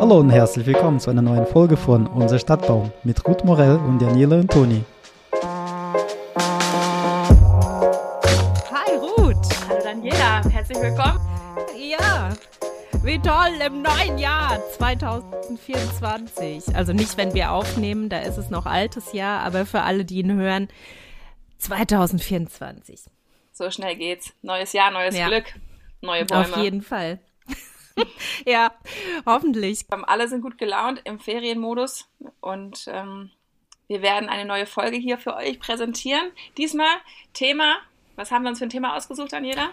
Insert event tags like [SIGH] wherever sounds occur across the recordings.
Hallo und herzlich willkommen zu einer neuen Folge von Unser Stadtbaum mit Ruth Morell und Daniela und Toni. Hi Ruth. Hallo Daniela, herzlich willkommen. Ja, wie toll im neuen Jahr 2024. Also nicht, wenn wir aufnehmen, da ist es noch altes Jahr, aber für alle, die ihn hören, 2024. So schnell geht's. Neues Jahr, neues ja. Glück, neue Bäume. Auf jeden Fall. [LAUGHS] ja, hoffentlich. Ähm, alle sind gut gelaunt im Ferienmodus und ähm, wir werden eine neue Folge hier für euch präsentieren. Diesmal Thema, was haben wir uns für ein Thema ausgesucht, Daniela?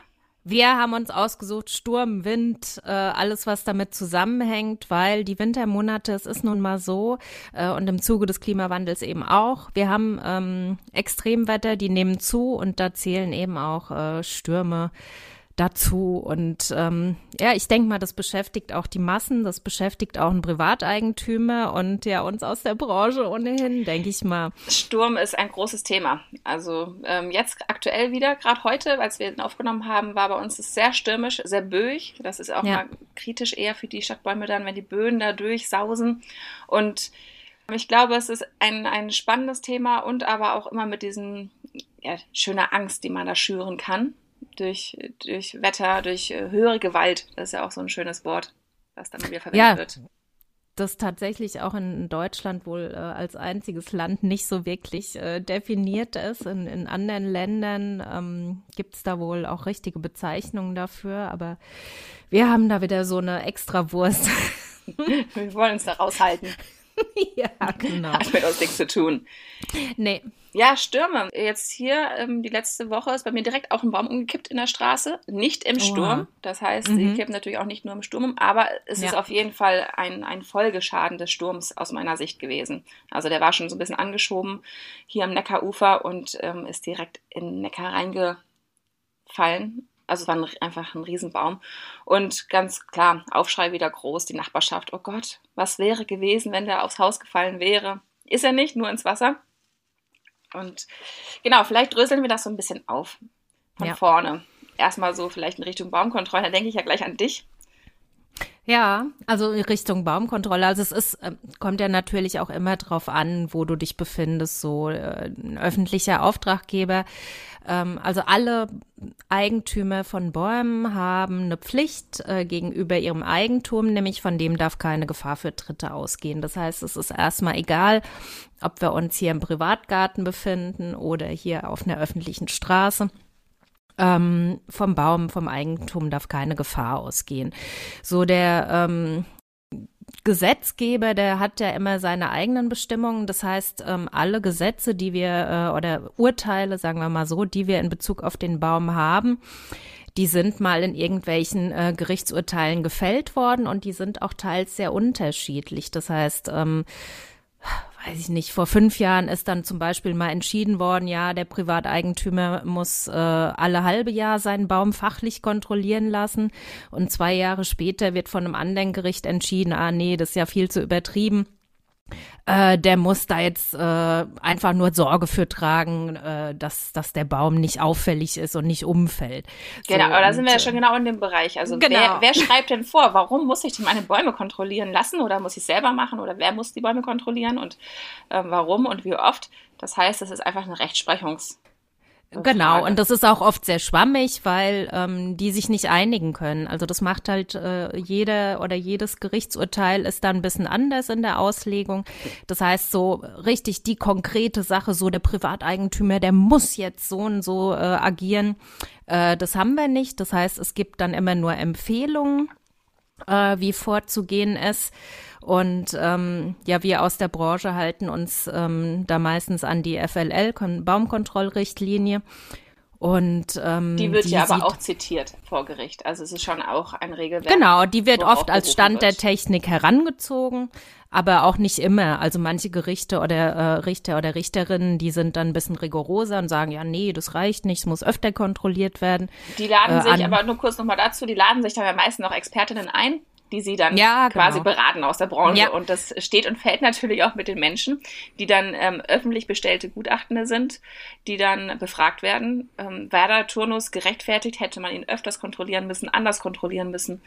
Wir haben uns ausgesucht Sturm, Wind, äh, alles, was damit zusammenhängt, weil die Wintermonate, es ist nun mal so, äh, und im Zuge des Klimawandels eben auch. Wir haben ähm, Extremwetter, die nehmen zu und da zählen eben auch äh, Stürme dazu. Und ähm, ja, ich denke mal, das beschäftigt auch die Massen, das beschäftigt auch einen Privateigentümer und ja uns aus der Branche ohnehin, denke ich mal. Sturm ist ein großes Thema. Also ähm, jetzt aktuell wieder, gerade heute, als wir ihn aufgenommen haben, war bei uns es sehr stürmisch, sehr böig. Das ist auch ja. mal kritisch eher für die Stadtbäume dann, wenn die Böen da durchsausen. Und ich glaube, es ist ein, ein spannendes Thema und aber auch immer mit diesen ja, schöner Angst, die man da schüren kann durch, durch Wetter, durch äh, höhere Gewalt. Das ist ja auch so ein schönes Wort, was dann wieder verwendet ja. wird das tatsächlich auch in Deutschland wohl äh, als einziges Land nicht so wirklich äh, definiert ist. In, in anderen Ländern ähm, gibt es da wohl auch richtige Bezeichnungen dafür, aber wir haben da wieder so eine Extrawurst. [LAUGHS] wir wollen uns da raushalten. [LAUGHS] ja, genau. Hat mit uns nichts zu tun. Nee. Ja, Stürme. Jetzt hier, ähm, die letzte Woche ist bei mir direkt auch ein Baum umgekippt in der Straße. Nicht im Sturm. Oha. Das heißt, mhm. sie kippen natürlich auch nicht nur im Sturm um, aber es ja. ist auf jeden Fall ein, ein Folgeschaden des Sturms aus meiner Sicht gewesen. Also der war schon so ein bisschen angeschoben hier am Neckarufer und ähm, ist direkt in den Neckar reingefallen. Also es war ein, einfach ein Riesenbaum. Und ganz klar, Aufschrei wieder groß, die Nachbarschaft. Oh Gott, was wäre gewesen, wenn der aufs Haus gefallen wäre? Ist er nicht, nur ins Wasser. Und genau, vielleicht dröseln wir das so ein bisschen auf von ja. vorne. Erstmal so vielleicht in Richtung Baumkontrolle. Da denke ich ja gleich an dich. Ja, also Richtung Baumkontrolle. Also es ist, äh, kommt ja natürlich auch immer drauf an, wo du dich befindest. So äh, ein öffentlicher Auftraggeber. Ähm, also alle Eigentümer von Bäumen haben eine Pflicht äh, gegenüber ihrem Eigentum, nämlich von dem darf keine Gefahr für Dritte ausgehen. Das heißt, es ist erstmal egal, ob wir uns hier im Privatgarten befinden oder hier auf einer öffentlichen Straße. Ähm, vom Baum, vom Eigentum darf keine Gefahr ausgehen. So der ähm, Gesetzgeber, der hat ja immer seine eigenen Bestimmungen. Das heißt, ähm, alle Gesetze, die wir äh, oder Urteile, sagen wir mal so, die wir in Bezug auf den Baum haben, die sind mal in irgendwelchen äh, Gerichtsurteilen gefällt worden und die sind auch teils sehr unterschiedlich. Das heißt, ähm, weiß ich nicht, vor fünf Jahren ist dann zum Beispiel mal entschieden worden, ja, der Privateigentümer muss äh, alle halbe Jahr seinen Baum fachlich kontrollieren lassen. Und zwei Jahre später wird von einem anderen Gericht entschieden, ah nee, das ist ja viel zu übertrieben äh, der muss da jetzt äh, einfach nur Sorge für tragen, äh, dass, dass der Baum nicht auffällig ist und nicht umfällt. Genau, aber da sind wir ja schon genau in dem Bereich. Also genau. wer, wer schreibt denn vor, warum muss ich denn meine Bäume kontrollieren lassen oder muss ich selber machen oder wer muss die Bäume kontrollieren und äh, warum und wie oft? Das heißt, es ist einfach eine Rechtsprechungs- Genau, und das ist auch oft sehr schwammig, weil ähm, die sich nicht einigen können. Also das macht halt äh, jeder oder jedes Gerichtsurteil ist dann ein bisschen anders in der Auslegung. Das heißt, so richtig die konkrete Sache, so der Privateigentümer, der muss jetzt so und so äh, agieren, äh, das haben wir nicht. Das heißt, es gibt dann immer nur Empfehlungen, äh, wie vorzugehen ist. Und ähm, ja, wir aus der Branche halten uns ähm, da meistens an die FLL, Baumkontrollrichtlinie. Und ähm, die wird die ja aber auch zitiert vor Gericht. Also es ist schon auch ein Regelwerk. Genau, die wird oft als Stand wird. der Technik herangezogen, aber auch nicht immer. Also manche Gerichte oder äh, Richter oder Richterinnen, die sind dann ein bisschen rigoroser und sagen, ja, nee, das reicht nicht, es muss öfter kontrolliert werden. Die laden äh, sich, aber nur kurz nochmal dazu, die laden sich da ja meistens noch Expertinnen ein, die sie dann ja, quasi genau. beraten aus der Branche. Ja. Und das steht und fällt natürlich auch mit den Menschen, die dann ähm, öffentlich bestellte Gutachtende sind, die dann befragt werden. Ähm, war der Turnus gerechtfertigt? Hätte man ihn öfters kontrollieren müssen, anders kontrollieren müssen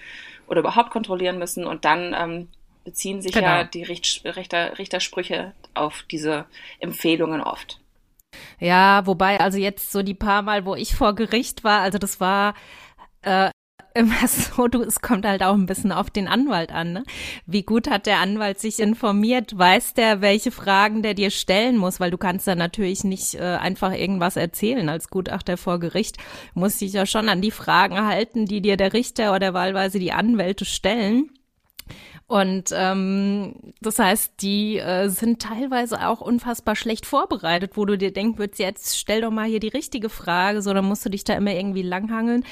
oder überhaupt kontrollieren müssen? Und dann ähm, beziehen sich genau. ja die Richt Richter Richtersprüche auf diese Empfehlungen oft. Ja, wobei, also jetzt so die paar Mal, wo ich vor Gericht war, also das war äh, immer so, du, es kommt halt auch ein bisschen auf den Anwalt an. Ne? Wie gut hat der Anwalt sich informiert? Weiß der, welche Fragen der dir stellen muss? Weil du kannst da natürlich nicht äh, einfach irgendwas erzählen als Gutachter vor Gericht. Du musst dich ja schon an die Fragen halten, die dir der Richter oder wahlweise die Anwälte stellen. Und ähm, das heißt, die äh, sind teilweise auch unfassbar schlecht vorbereitet, wo du dir denken würdest, jetzt stell doch mal hier die richtige Frage, so dann musst du dich da immer irgendwie langhangeln.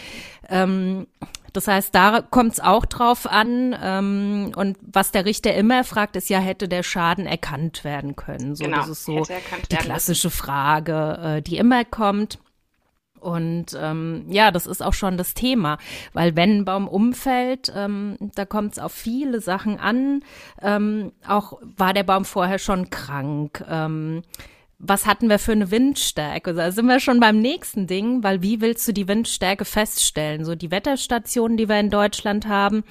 Ähm, das heißt, da kommt es auch drauf an. Ähm, und was der Richter immer fragt, ist ja, hätte der Schaden erkannt werden können? So, genau, das ist so die klassische Frage, äh, die immer kommt. Und ähm, ja, das ist auch schon das Thema, weil wenn ein Baum umfällt, ähm, da kommt es auf viele Sachen an. Ähm, auch war der Baum vorher schon krank. Ähm, was hatten wir für eine Windstärke? Da sind wir schon beim nächsten Ding, weil wie willst du die Windstärke feststellen? So die Wetterstationen, die wir in Deutschland haben,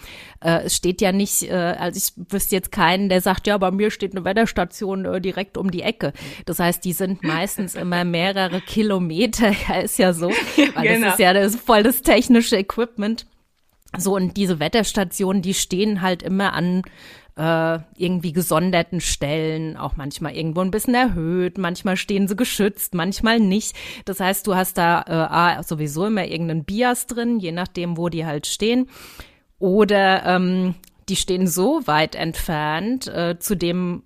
äh, es steht ja nicht, äh, also ich wüsste jetzt keinen, der sagt, ja, bei mir steht eine Wetterstation äh, direkt um die Ecke. Das heißt, die sind meistens [LAUGHS] immer mehrere Kilometer, [LAUGHS] ja, ist ja so, weil genau. das ist ja das voll das technische Equipment. So, und diese Wetterstationen, die stehen halt immer an äh, irgendwie gesonderten Stellen, auch manchmal irgendwo ein bisschen erhöht, manchmal stehen sie geschützt, manchmal nicht. Das heißt, du hast da äh, sowieso immer irgendeinen Bias drin, je nachdem, wo die halt stehen. Oder ähm, die stehen so weit entfernt äh, zu dem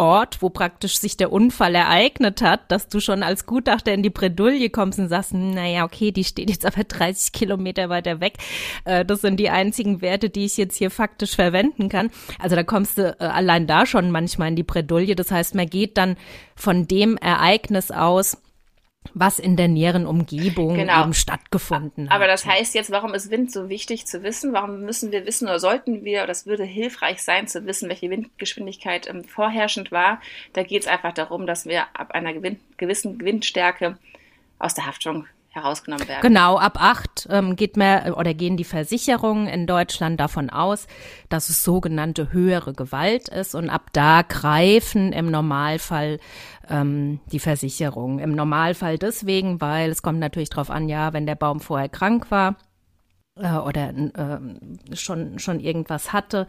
Ort, wo praktisch sich der Unfall ereignet hat, dass du schon als Gutachter in die Bredouille kommst und sagst, naja, okay, die steht jetzt aber [LAUGHS] 30 Kilometer weiter weg. Äh, das sind die einzigen Werte, die ich jetzt hier faktisch verwenden kann. Also da kommst du äh, allein da schon manchmal in die Bredouille. Das heißt, man geht dann von dem Ereignis aus, was in der näheren Umgebung genau. eben stattgefunden hat. Aber das heißt jetzt, warum ist Wind so wichtig zu wissen? Warum müssen wir wissen oder sollten wir, oder das würde hilfreich sein zu wissen, welche Windgeschwindigkeit ähm, vorherrschend war? Da geht es einfach darum, dass wir ab einer gewissen Windstärke aus der Haftung herausgenommen werden. Genau, ab acht ähm, geht mehr oder gehen die Versicherungen in Deutschland davon aus, dass es sogenannte höhere Gewalt ist und ab da greifen im Normalfall ähm, die Versicherungen. Im Normalfall deswegen, weil es kommt natürlich darauf an, ja, wenn der Baum vorher krank war äh, oder äh, schon schon irgendwas hatte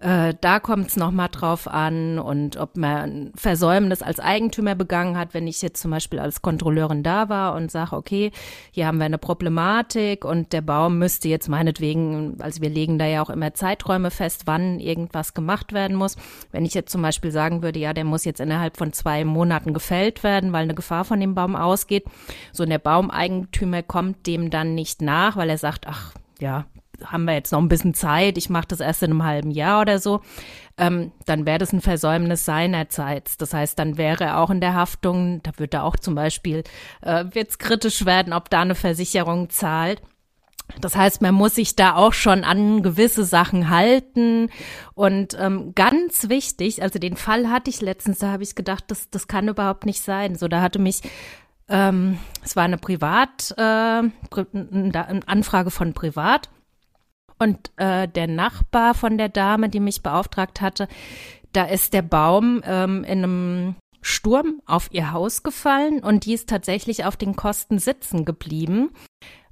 äh, da kommt es nochmal drauf an und ob man Versäumnis als Eigentümer begangen hat, wenn ich jetzt zum Beispiel als Kontrolleurin da war und sage, okay, hier haben wir eine Problematik und der Baum müsste jetzt meinetwegen, also wir legen da ja auch immer Zeiträume fest, wann irgendwas gemacht werden muss. Wenn ich jetzt zum Beispiel sagen würde, ja, der muss jetzt innerhalb von zwei Monaten gefällt werden, weil eine Gefahr von dem Baum ausgeht, so und der Baumeigentümer kommt dem dann nicht nach, weil er sagt, ach, ja, haben wir jetzt noch ein bisschen Zeit, ich mache das erst in einem halben Jahr oder so, ähm, dann wäre das ein Versäumnis seinerseits. Das heißt, dann wäre er auch in der Haftung, da würde auch zum Beispiel, äh, wird es kritisch werden, ob da eine Versicherung zahlt. Das heißt, man muss sich da auch schon an gewisse Sachen halten. Und ähm, ganz wichtig, also den Fall hatte ich letztens, da habe ich gedacht, das, das kann überhaupt nicht sein. So, da hatte mich ähm, es war eine Privat, äh, eine Anfrage von Privat. Und äh, der Nachbar von der Dame, die mich beauftragt hatte, da ist der Baum ähm, in einem Sturm auf ihr Haus gefallen und die ist tatsächlich auf den Kosten sitzen geblieben,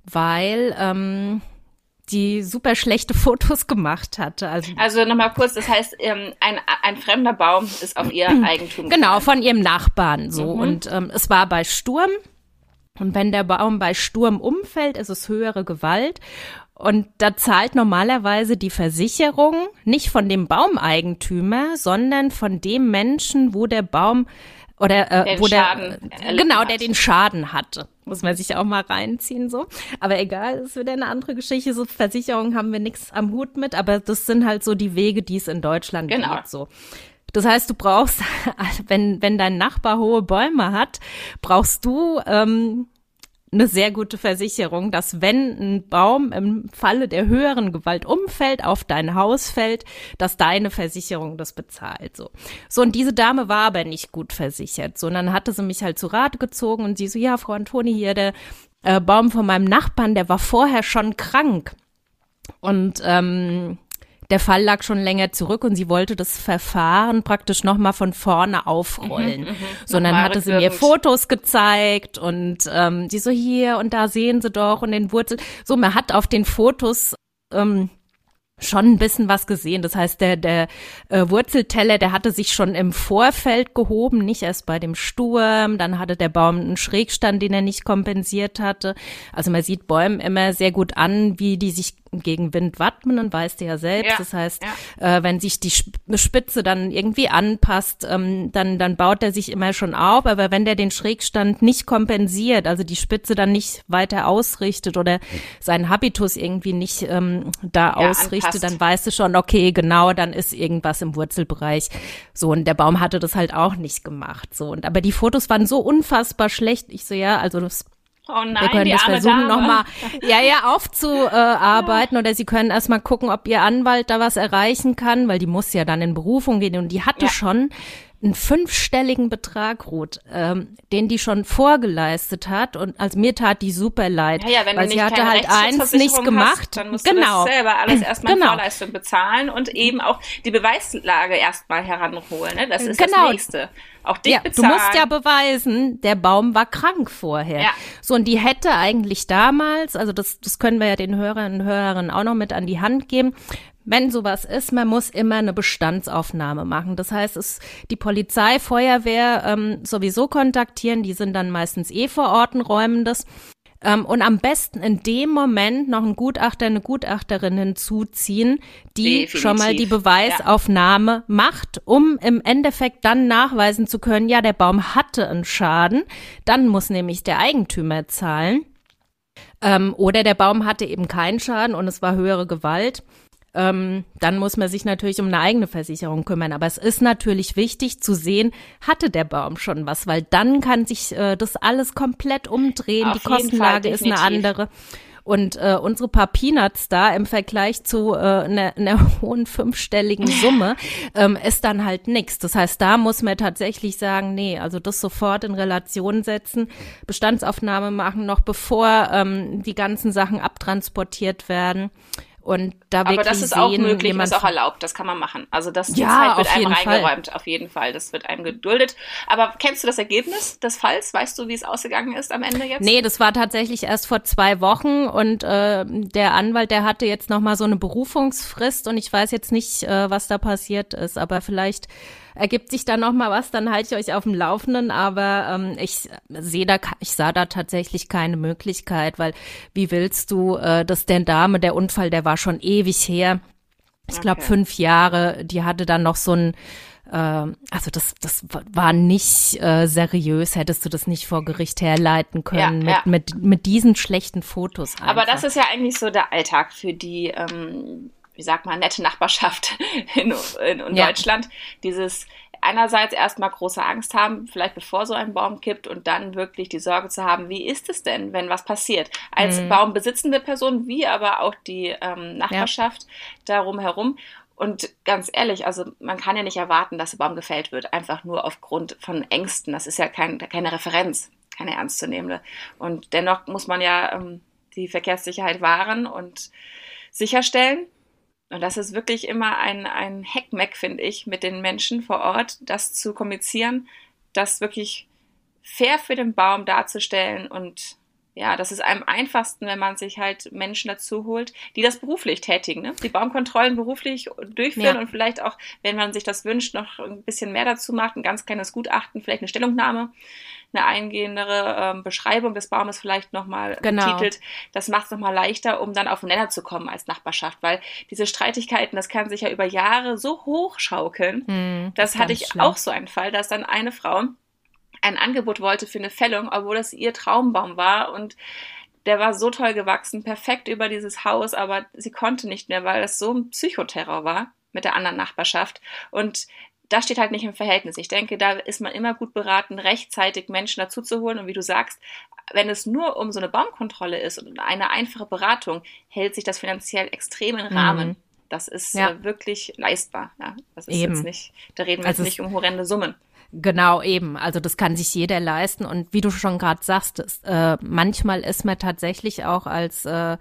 weil ähm, die super schlechte [LAUGHS] Fotos gemacht hatte. Also, also nochmal kurz, das heißt, ähm, ein, ein fremder Baum ist auf ihr [CLEARS THROAT] Eigentum. Genau, von ihrem Nachbarn so. Mhm. Und ähm, es war bei Sturm. Und wenn der Baum bei Sturm umfällt, ist es höhere Gewalt. Und da zahlt normalerweise die Versicherung nicht von dem Baumeigentümer, sondern von dem Menschen, wo der Baum oder äh, wo der genau, der den Schaden hatte. Muss man sich auch mal reinziehen so. Aber egal, ist wieder eine andere Geschichte. So Versicherungen haben wir nichts am Hut mit, aber das sind halt so die Wege, die es in Deutschland genau. gibt. So. Das heißt, du brauchst, [LAUGHS] wenn, wenn dein Nachbar hohe Bäume hat, brauchst du ähm, eine sehr gute Versicherung, dass wenn ein Baum im Falle der höheren Gewalt umfällt, auf dein Haus fällt, dass deine Versicherung das bezahlt. So, so und diese Dame war aber nicht gut versichert. So, und dann hatte sie mich halt zu Rate gezogen und sie so, ja, Frau Antoni, hier der äh, Baum von meinem Nachbarn, der war vorher schon krank. Und ähm, der Fall lag schon länger zurück und sie wollte das Verfahren praktisch nochmal von vorne aufrollen. Mhm, mhm. so, dann hatte sie mir Fotos gezeigt und ähm, die so hier und da sehen sie doch und den Wurzel. So, man hat auf den Fotos ähm, schon ein bisschen was gesehen. Das heißt, der, der äh, Wurzelteller, der hatte sich schon im Vorfeld gehoben, nicht erst bei dem Sturm. Dann hatte der Baum einen Schrägstand, den er nicht kompensiert hatte. Also man sieht Bäumen immer sehr gut an, wie die sich gegen Wind wappnen und weißt du ja selbst. Ja, das heißt, ja. äh, wenn sich die Spitze dann irgendwie anpasst, ähm, dann, dann baut er sich immer schon auf. Aber wenn der den Schrägstand nicht kompensiert, also die Spitze dann nicht weiter ausrichtet oder seinen Habitus irgendwie nicht ähm, da ja, ausrichtet, anpasst. dann weißt du schon, okay, genau, dann ist irgendwas im Wurzelbereich. So, und der Baum hatte das halt auch nicht gemacht. So, und aber die Fotos waren so unfassbar schlecht. Ich so, ja, also das Oh nein, wir können das versuchen, nochmal ja, ja, aufzuarbeiten. Oder Sie können erstmal gucken, ob Ihr Anwalt da was erreichen kann, weil die muss ja dann in Berufung gehen. Und die hatte ja. schon einen fünfstelligen Betrag, Ruth, ähm, den die schon vorgeleistet hat. Und als mir tat die super leid. Ja, ja, wenn weil sie hatte halt eins nicht gemacht. Hast, dann musst genau. du das selber alles [CLEARS THROAT] erstmal genau. Vorleistung bezahlen und eben auch die Beweislage erstmal heranholen. Ne? Das ist genau. das Nächste. Auch dich ja, bezahlen. Du musst ja beweisen, der Baum war krank vorher. Ja. So, und die hätte eigentlich damals, also das, das können wir ja den Hörern und Hörerinnen auch noch mit an die Hand geben, wenn sowas ist, man muss immer eine Bestandsaufnahme machen. Das heißt, es die Polizei, Feuerwehr ähm, sowieso kontaktieren, die sind dann meistens eh vor Ort und räumen das. Ähm, und am besten in dem Moment noch einen Gutachter, eine Gutachterin hinzuziehen, die Definitiv. schon mal die Beweisaufnahme ja. macht, um im Endeffekt dann nachweisen zu können, ja, der Baum hatte einen Schaden. Dann muss nämlich der Eigentümer zahlen. Ähm, oder der Baum hatte eben keinen Schaden und es war höhere Gewalt ähm, dann muss man sich natürlich um eine eigene Versicherung kümmern. Aber es ist natürlich wichtig zu sehen, hatte der Baum schon was, weil dann kann sich äh, das alles komplett umdrehen. Auf Die Kostenlage ist eine andere. Und äh, unsere paar Peanuts da im Vergleich zu äh, einer, einer [LAUGHS] hohen fünfstelligen Summe ähm, ist dann halt nichts. Das heißt, da muss man tatsächlich sagen, nee, also das sofort in Relation setzen, Bestandsaufnahme machen, noch bevor ähm, die ganzen Sachen abtransportiert werden. Und da Aber das ist sehen, auch möglich, ist auch erlaubt, das kann man machen. Also das die ja, Zeit wird einem reingeräumt, Fall. auf jeden Fall. Das wird einem geduldet. Aber kennst du das Ergebnis des Falls? Weißt du, wie es ausgegangen ist am Ende jetzt? Nee, das war tatsächlich erst vor zwei Wochen und äh, der Anwalt, der hatte jetzt nochmal so eine Berufungsfrist und ich weiß jetzt nicht, äh, was da passiert ist, aber vielleicht ergibt sich da noch mal was, dann halte ich euch auf dem Laufenden. Aber ähm, ich sehe da, ich sah da tatsächlich keine Möglichkeit, weil wie willst du äh, das denn Dame, der Unfall, der war schon ewig her. Ich glaube okay. fünf Jahre. Die hatte dann noch so ein äh, also das, das war nicht äh, seriös, hättest du das nicht vor Gericht herleiten können ja, mit, ja. mit, mit diesen schlechten Fotos. Einfach. Aber das ist ja eigentlich so der Alltag für die ähm, wie sagt man, nette Nachbarschaft [LAUGHS] in, in, in ja. Deutschland. Dieses einerseits erstmal große Angst haben, vielleicht bevor so ein Baum kippt und dann wirklich die Sorge zu haben, wie ist es denn, wenn was passiert? Als mhm. baumbesitzende Person, wie aber auch die ähm, Nachbarschaft ja. darum herum. Und ganz ehrlich, also man kann ja nicht erwarten, dass der Baum gefällt wird, einfach nur aufgrund von Ängsten. Das ist ja kein, keine Referenz, keine ernstzunehmende. Und dennoch muss man ja ähm, die Verkehrssicherheit wahren und sicherstellen. Und das ist wirklich immer ein, ein Heckmeck, finde ich, mit den Menschen vor Ort, das zu kommunizieren, das wirklich fair für den Baum darzustellen und ja, das ist am einfachsten, wenn man sich halt Menschen dazu holt, die das beruflich tätigen, ne? die Baumkontrollen beruflich durchführen ja. und vielleicht auch, wenn man sich das wünscht, noch ein bisschen mehr dazu macht, ein ganz kleines Gutachten, vielleicht eine Stellungnahme eine eingehendere ähm, Beschreibung des Baumes vielleicht nochmal genau. betitelt. Das macht es nochmal leichter, um dann auf den Nenner zu kommen als Nachbarschaft, weil diese Streitigkeiten, das kann sich ja über Jahre so hochschaukeln. Hm, das, hatte ich schlimm. auch so einen Fall, dass dann eine Frau ein Angebot wollte für eine Fällung, obwohl das ihr Traumbaum war und der war so toll gewachsen, perfekt über dieses Haus, aber sie konnte nicht mehr, weil das so ein Psychoterror war mit der anderen Nachbarschaft. Und das steht halt nicht im Verhältnis. Ich denke, da ist man immer gut beraten, rechtzeitig Menschen dazu zu holen. Und wie du sagst, wenn es nur um so eine Baumkontrolle ist und eine einfache Beratung, hält sich das finanziell extrem im Rahmen. Mhm. Das ist ja. äh, wirklich leistbar. Ja, das ist Eben. jetzt nicht, da reden wir also jetzt nicht um horrende Summen. Genau, eben. Also das kann sich jeder leisten. Und wie du schon gerade sagst, ist, äh, manchmal ist man tatsächlich auch als äh,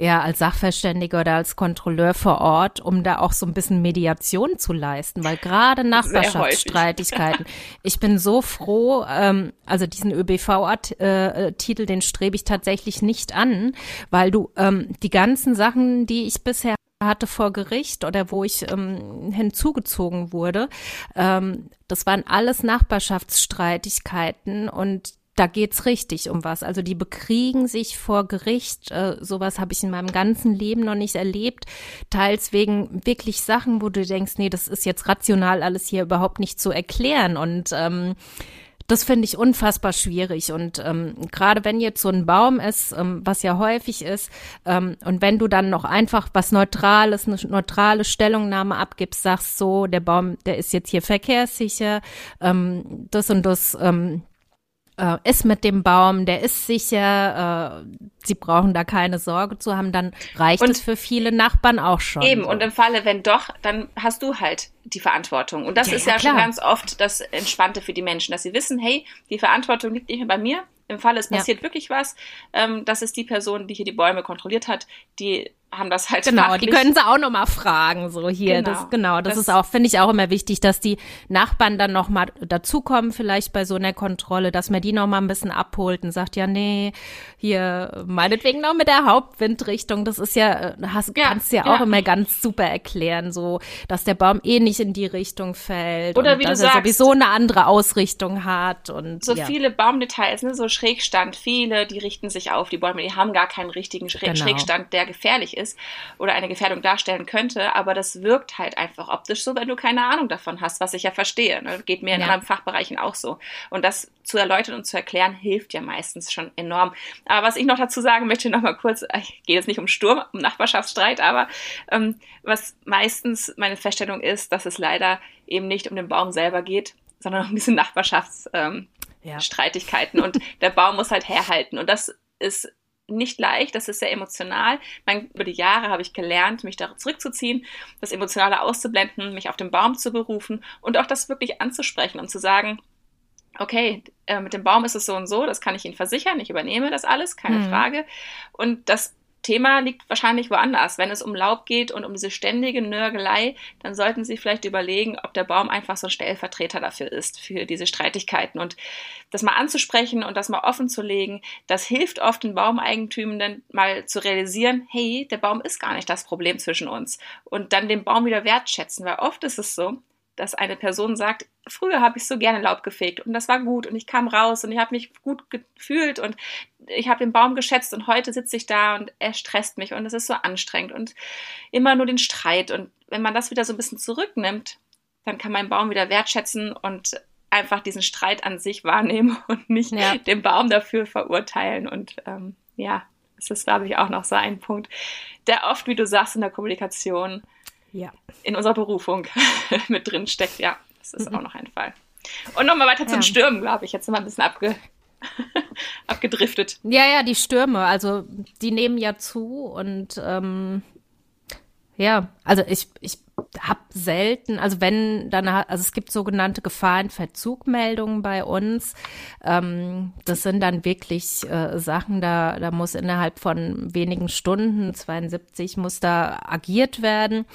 ja, als Sachverständiger oder als Kontrolleur vor Ort, um da auch so ein bisschen Mediation zu leisten, weil gerade Nachbarschaftsstreitigkeiten, ich bin so froh, ähm, also diesen ÖBV-Titel, äh, den strebe ich tatsächlich nicht an, weil du ähm, die ganzen Sachen, die ich bisher hatte vor Gericht oder wo ich ähm, hinzugezogen wurde. Ähm, das waren alles Nachbarschaftsstreitigkeiten und da geht's richtig um was. Also die bekriegen sich vor Gericht. Äh, sowas habe ich in meinem ganzen Leben noch nicht erlebt. Teils wegen wirklich Sachen, wo du denkst, nee, das ist jetzt rational alles hier überhaupt nicht zu erklären. Und ähm, das finde ich unfassbar schwierig. Und ähm, gerade wenn jetzt so ein Baum ist, ähm, was ja häufig ist, ähm, und wenn du dann noch einfach was Neutrales, eine neutrale Stellungnahme abgibst, sagst so, der Baum, der ist jetzt hier verkehrssicher, ähm, das und das ähm, äh, ist mit dem Baum, der ist sicher, äh, sie brauchen da keine Sorge zu haben, dann reicht und es für viele Nachbarn auch schon. Eben, so. und im Falle, wenn doch, dann hast du halt die Verantwortung. Und das ja, ist ja, ja schon ganz oft das Entspannte für die Menschen, dass sie wissen, hey, die Verantwortung liegt nicht mehr bei mir. Im Falle, es passiert ja. wirklich was, ähm, das ist die Person, die hier die Bäume kontrolliert hat, die haben das halt genau fachlich. die können sie auch noch mal fragen so hier genau. das genau das, das ist auch finde ich auch immer wichtig dass die Nachbarn dann noch mal dazukommen vielleicht bei so einer Kontrolle dass man die noch mal ein bisschen abholt und sagt ja nee hier meinetwegen noch mit der Hauptwindrichtung das ist ja hast ja, kannst ja, ja auch immer ganz super erklären so dass der Baum eh nicht in die Richtung fällt oder wie du sagst, sowieso eine andere Ausrichtung hat und so ja. viele Baumdetails ne so Schrägstand viele die richten sich auf die Bäume die haben gar keinen richtigen Schräg genau. Schrägstand der gefährlich ist oder eine Gefährdung darstellen könnte, aber das wirkt halt einfach optisch so, wenn du keine Ahnung davon hast, was ich ja verstehe. Ne? Geht mir in ja. anderen Fachbereichen auch so. Und das zu erläutern und zu erklären, hilft ja meistens schon enorm. Aber was ich noch dazu sagen möchte, noch mal kurz, ich gehe jetzt nicht um Sturm, um Nachbarschaftsstreit, aber ähm, was meistens meine Feststellung ist, dass es leider eben nicht um den Baum selber geht, sondern um diese Nachbarschaftsstreitigkeiten. Ähm, ja. Und der Baum muss halt herhalten. Und das ist nicht leicht, das ist sehr emotional. Mein, über die Jahre habe ich gelernt, mich da zurückzuziehen, das Emotionale auszublenden, mich auf den Baum zu berufen und auch das wirklich anzusprechen und zu sagen, okay, äh, mit dem Baum ist es so und so, das kann ich Ihnen versichern, ich übernehme das alles, keine mhm. Frage. Und das Thema liegt wahrscheinlich woanders. Wenn es um Laub geht und um diese ständige Nörgelei, dann sollten Sie vielleicht überlegen, ob der Baum einfach so ein Stellvertreter dafür ist, für diese Streitigkeiten. Und das mal anzusprechen und das mal offen zu legen, das hilft oft den Baumeigentümern mal zu realisieren, hey, der Baum ist gar nicht das Problem zwischen uns. Und dann den Baum wieder wertschätzen, weil oft ist es so, dass eine Person sagt, früher habe ich so gerne Laub gefegt und das war gut und ich kam raus und ich habe mich gut gefühlt und ich habe den Baum geschätzt und heute sitze ich da und er stresst mich und es ist so anstrengend und immer nur den Streit und wenn man das wieder so ein bisschen zurücknimmt, dann kann man Baum wieder wertschätzen und einfach diesen Streit an sich wahrnehmen [LAUGHS] und nicht ja. den Baum dafür verurteilen und ähm, ja, das ist glaube ich auch noch so ein Punkt, der oft, wie du sagst, in der Kommunikation ja. in unserer Berufung [LAUGHS] mit drin steckt. Ja, das ist mhm. auch noch ein Fall. Und nochmal weiter ja. zum Stürmen, glaube ich. Jetzt sind wir ein bisschen abge [LAUGHS] abgedriftet. Ja, ja, die Stürme, also die nehmen ja zu und ähm, ja, also ich, ich habe selten, also wenn dann, also es gibt sogenannte Gefahrenverzugmeldungen bei uns. Ähm, das sind dann wirklich äh, Sachen, da, da muss innerhalb von wenigen Stunden, 72, muss da agiert werden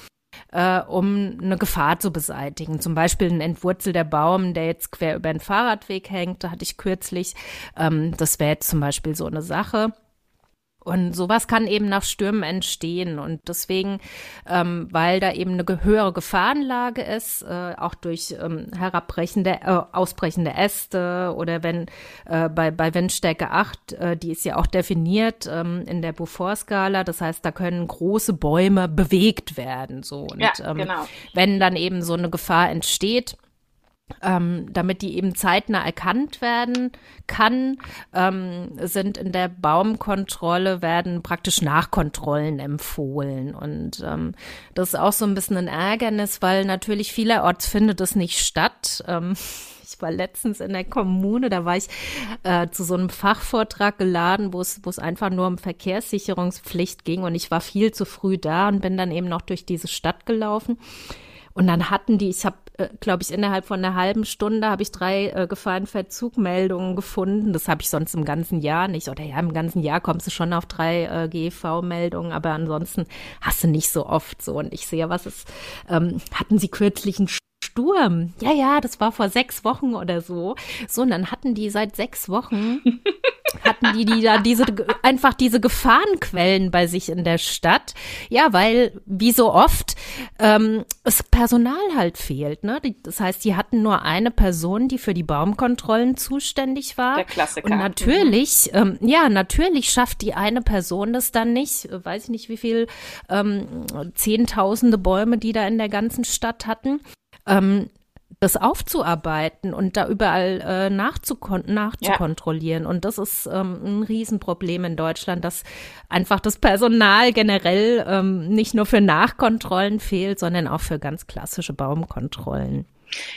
äh, um eine Gefahr zu beseitigen. Zum Beispiel ein entwurzelter Baum, der jetzt quer über den Fahrradweg hängt, da hatte ich kürzlich. Ähm, das wäre jetzt zum Beispiel so eine Sache. Und sowas kann eben nach Stürmen entstehen. Und deswegen, ähm, weil da eben eine höhere Gefahrenlage ist, äh, auch durch ähm, herabbrechende, äh, ausbrechende Äste oder wenn äh, bei, bei Windstärke 8, äh, die ist ja auch definiert ähm, in der Beaufort-Skala. Das heißt, da können große Bäume bewegt werden. So. Und ja, ähm, genau. wenn dann eben so eine Gefahr entsteht, ähm, damit die eben zeitnah erkannt werden kann, ähm, sind in der Baumkontrolle werden praktisch Nachkontrollen empfohlen. Und ähm, das ist auch so ein bisschen ein Ärgernis, weil natürlich vielerorts findet es nicht statt. Ähm, [LAUGHS] ich war letztens in der Kommune, da war ich äh, zu so einem Fachvortrag geladen, wo es wo es einfach nur um Verkehrssicherungspflicht ging und ich war viel zu früh da und bin dann eben noch durch diese Stadt gelaufen. Und dann hatten die, ich habe, äh, glaube ich, innerhalb von einer halben Stunde habe ich drei äh, Gefahrenverzugmeldungen gefunden. Das habe ich sonst im ganzen Jahr nicht. Oder ja, im ganzen Jahr kommst du schon auf drei äh, GV-Meldungen, aber ansonsten hast du nicht so oft so. Und ich sehe, was ist, ähm, hatten sie kürzlich einen Sturm. Ja, ja, das war vor sechs Wochen oder so. So, und dann hatten die seit sechs Wochen, [LAUGHS] hatten die, die da diese, einfach diese Gefahrenquellen bei sich in der Stadt. Ja, weil, wie so oft, ähm, es Personal halt fehlt, ne? Das heißt, die hatten nur eine Person, die für die Baumkontrollen zuständig war. Der Klassiker. Und natürlich, mhm. ähm, ja, natürlich schafft die eine Person das dann nicht. Weiß ich nicht, wie viel, ähm, zehntausende Bäume, die da in der ganzen Stadt hatten ähm, das aufzuarbeiten und da überall äh, nachzukon nachzukontrollieren. Ja. Und das ist ähm, ein Riesenproblem in Deutschland, dass einfach das Personal generell ähm, nicht nur für Nachkontrollen fehlt, sondern auch für ganz klassische Baumkontrollen.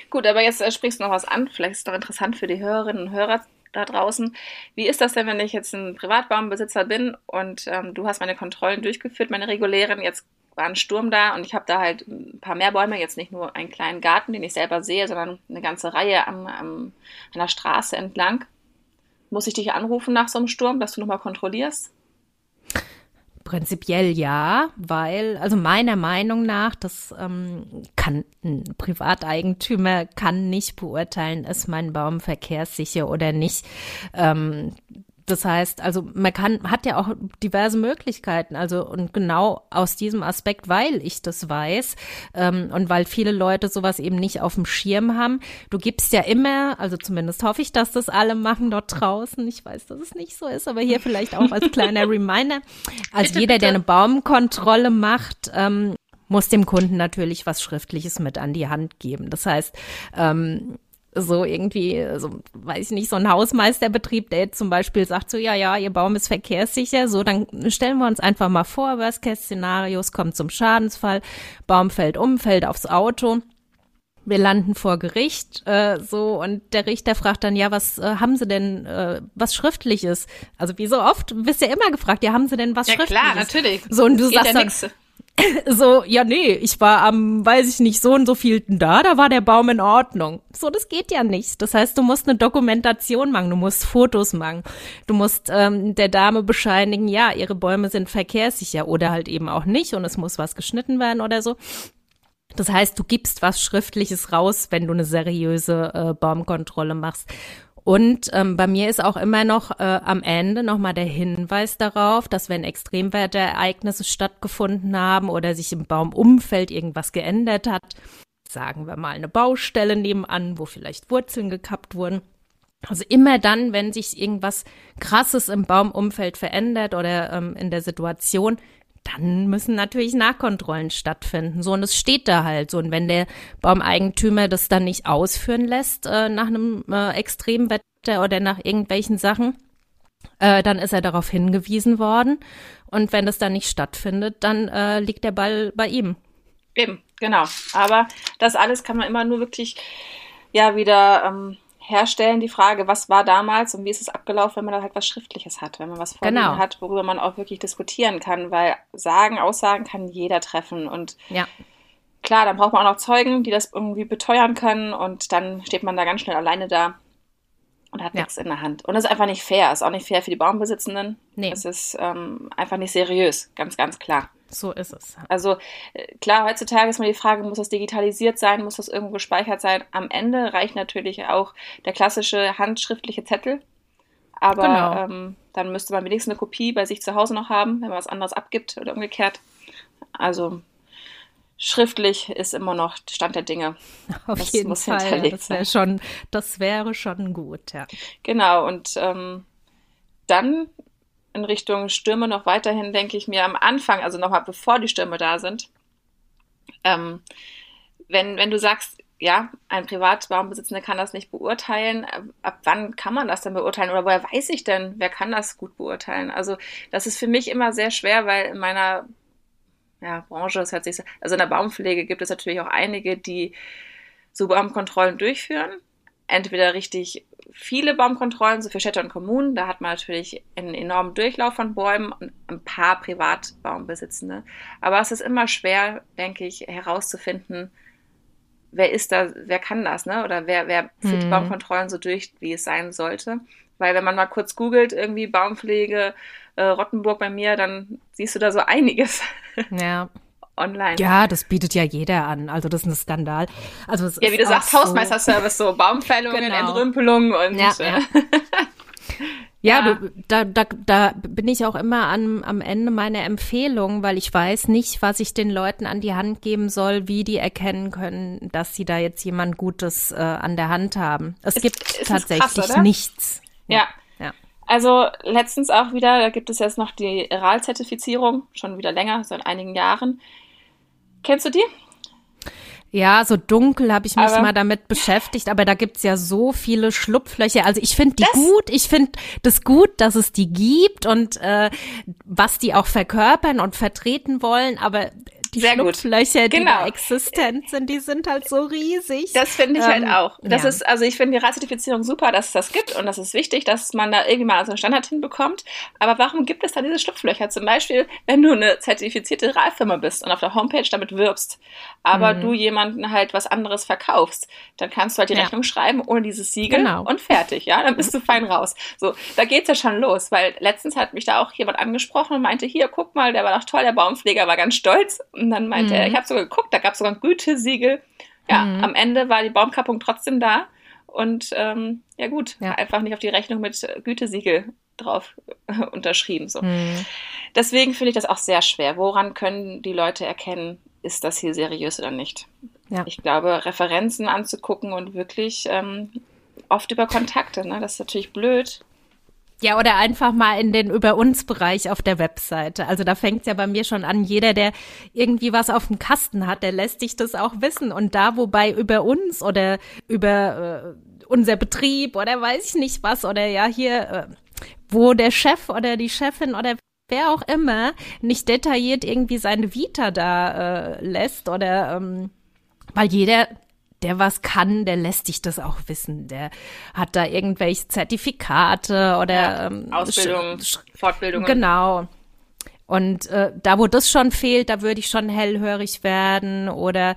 Gut, aber jetzt äh, sprichst du noch was an. Vielleicht ist es doch interessant für die Hörerinnen und Hörer da draußen. Wie ist das denn, wenn ich jetzt ein Privatbaumbesitzer bin und ähm, du hast meine Kontrollen durchgeführt, meine regulären, jetzt war ein Sturm da und ich habe da halt ein paar mehr Bäume, jetzt nicht nur einen kleinen Garten, den ich selber sehe, sondern eine ganze Reihe am, am, an der Straße entlang. Muss ich dich anrufen nach so einem Sturm, dass du nochmal kontrollierst? Prinzipiell ja, weil, also meiner Meinung nach, das ähm, kann ein Privateigentümer kann nicht beurteilen, ist mein Baum verkehrssicher oder nicht. Ähm, das heißt, also man kann, hat ja auch diverse Möglichkeiten. Also und genau aus diesem Aspekt, weil ich das weiß ähm, und weil viele Leute sowas eben nicht auf dem Schirm haben. Du gibst ja immer, also zumindest hoffe ich, dass das alle machen dort draußen. Ich weiß, dass es nicht so ist, aber hier vielleicht auch als kleiner [LAUGHS] Reminder. Also bitte, jeder, bitte. der eine Baumkontrolle macht, ähm, muss dem Kunden natürlich was Schriftliches mit an die Hand geben. Das heißt, ähm, so irgendwie, so, weiß ich nicht, so ein Hausmeisterbetrieb, der jetzt zum Beispiel sagt so, ja, ja, ihr Baum ist verkehrssicher, so, dann stellen wir uns einfach mal vor, Worst-Case-Szenarios kommt zum Schadensfall, Baum fällt um, fällt aufs Auto. Wir landen vor Gericht, äh, so und der Richter fragt dann, ja, was äh, haben Sie denn, äh, was schriftliches? Also wie so oft bist ja immer gefragt, ja, haben Sie denn was ja, schriftliches? Ja klar, natürlich. So und du Geht sagst dann, so, ja, nee, ich war am, weiß ich nicht, so und so vielten da, da war der Baum in Ordnung. So, das geht ja nicht. Das heißt, du musst eine Dokumentation machen, du musst Fotos machen, du musst ähm, der Dame bescheinigen, ja, ihre Bäume sind verkehrssicher oder halt eben auch nicht und es muss was geschnitten werden oder so. Das heißt, du gibst was Schriftliches raus, wenn du eine seriöse äh, Baumkontrolle machst. Und ähm, bei mir ist auch immer noch äh, am Ende nochmal der Hinweis darauf, dass wenn Extremwetterereignisse stattgefunden haben oder sich im Baumumfeld irgendwas geändert hat, sagen wir mal eine Baustelle nebenan, wo vielleicht Wurzeln gekappt wurden, also immer dann, wenn sich irgendwas Krasses im Baumumfeld verändert oder ähm, in der Situation, dann müssen natürlich Nachkontrollen stattfinden. So, und es steht da halt so. Und wenn der Baumeigentümer das dann nicht ausführen lässt äh, nach einem äh, Extremwetter oder nach irgendwelchen Sachen, äh, dann ist er darauf hingewiesen worden. Und wenn das dann nicht stattfindet, dann äh, liegt der Ball bei ihm. Eben, genau. Aber das alles kann man immer nur wirklich ja wieder ähm, herstellen, die Frage, was war damals und wie ist es abgelaufen, wenn man da halt was Schriftliches hat, wenn man was vorliegen genau. hat, worüber man auch wirklich diskutieren kann, weil Sagen, Aussagen kann jeder treffen und ja. klar, dann braucht man auch noch Zeugen, die das irgendwie beteuern können und dann steht man da ganz schnell alleine da und hat ja. nichts in der Hand. Und das ist einfach nicht fair, ist auch nicht fair für die Baumbesitzenden. Nee. Es ist ähm, einfach nicht seriös, ganz, ganz klar. So ist es. Also äh, klar, heutzutage ist mal die Frage, muss das digitalisiert sein, muss das irgendwo gespeichert sein? Am Ende reicht natürlich auch der klassische handschriftliche Zettel. Aber genau. ähm, dann müsste man wenigstens eine Kopie bei sich zu Hause noch haben, wenn man was anderes abgibt oder umgekehrt. Also schriftlich ist immer noch Stand der Dinge. [LAUGHS] Auf das jeden Fall. Das wäre schon, das wäre schon gut, ja. Genau, und ähm, dann in Richtung Stürme noch weiterhin, denke ich mir am Anfang, also nochmal bevor die Stürme da sind, ähm, wenn, wenn du sagst, ja, ein Privatbaumbesitzender kann das nicht beurteilen. Ab wann kann man das denn beurteilen? Oder woher weiß ich denn, wer kann das gut beurteilen? Also das ist für mich immer sehr schwer, weil in meiner ja, Branche, das hört sich so, also in der Baumpflege gibt es natürlich auch einige, die so Baumkontrollen durchführen. Entweder richtig viele Baumkontrollen, so für Städte und Kommunen, da hat man natürlich einen enormen Durchlauf von Bäumen und ein paar Privatbaumbesitzende. Aber es ist immer schwer, denke ich, herauszufinden, wer ist da, wer kann das, ne? Oder wer, wer führt die mhm. Baumkontrollen so durch, wie es sein sollte. Weil wenn man mal kurz googelt, irgendwie Baumpflege, äh, Rottenburg bei mir, dann siehst du da so einiges. [LAUGHS] Ja. Online. Ja, das bietet ja jeder an. Also das ist ein Skandal. Also ja, wie du sagst, so Hausmeisterservice, so Baumfällungen, genau. Entrümpelungen und ja, ja. [LAUGHS] Ja, ja. Du, da, da, da bin ich auch immer am, am Ende meiner Empfehlung, weil ich weiß nicht, was ich den Leuten an die Hand geben soll, wie die erkennen können, dass sie da jetzt jemand Gutes äh, an der Hand haben. Es ist, gibt ist tatsächlich krass, nichts. Ja. ja. Also letztens auch wieder, da gibt es jetzt noch die RAL-Zertifizierung, schon wieder länger, seit einigen Jahren. Kennst du die? Ja, so dunkel habe ich mich aber, mal damit beschäftigt, aber da gibt's ja so viele Schlupflöcher. Also ich finde die das, gut, ich finde das gut, dass es die gibt und äh, was die auch verkörpern und vertreten wollen, aber Sehr Schlupflöcher, gut. genau. die existent sind, die sind halt so riesig. Das finde ich halt ähm, halt auch. Das ja. ist, also ich finde die Razzertifizierung super, dass es das gibt und das ist wichtig, dass man da irgendwie mal so einen Standard hinbekommt. Aber warum gibt es da diese Schlupflöcher? Zum Beispiel, wenn du eine zertifizierte Ralfirma bist und auf der Homepage damit wirbst, aber mhm. du jemanden halt was anderes verkaufst, dann kannst du halt die ja. Rechnung schreiben ohne dieses Siegel genau. und fertig, ja, dann bist du fein raus. So, da geht's ja schon los, weil letztens hat mich da auch jemand angesprochen und meinte, hier, guck mal, der war doch toll, der Baumpfleger war ganz stolz und dann meinte mhm. er, ich habe sogar geguckt, da gab es sogar ein Gütesiegel. Ja, mhm. am Ende war die Baumkappung trotzdem da. Und ähm, ja gut, ja. einfach nicht auf die Rechnung mit Gütesiegel drauf äh, [LAUGHS] unterschrieben. So. Mhm. Deswegen finde ich das auch sehr schwer. Woran können die Leute erkennen, ist das hier seriös oder nicht? Ja. Ich glaube, Referenzen anzugucken und wirklich ähm, oft über Kontakte, ne? das ist natürlich blöd, ja, oder einfach mal in den Über uns Bereich auf der Webseite. Also da fängt's ja bei mir schon an, jeder, der irgendwie was auf dem Kasten hat, der lässt sich das auch wissen. Und da, wobei über uns oder über äh, unser Betrieb oder weiß ich nicht was oder ja hier, äh, wo der Chef oder die Chefin oder wer auch immer nicht detailliert irgendwie seine Vita da äh, lässt oder ähm, weil jeder der was kann, der lässt dich das auch wissen. Der hat da irgendwelche Zertifikate oder ja, ähm, Ausbildung, Fortbildung. Genau. Und äh, da, wo das schon fehlt, da würde ich schon hellhörig werden oder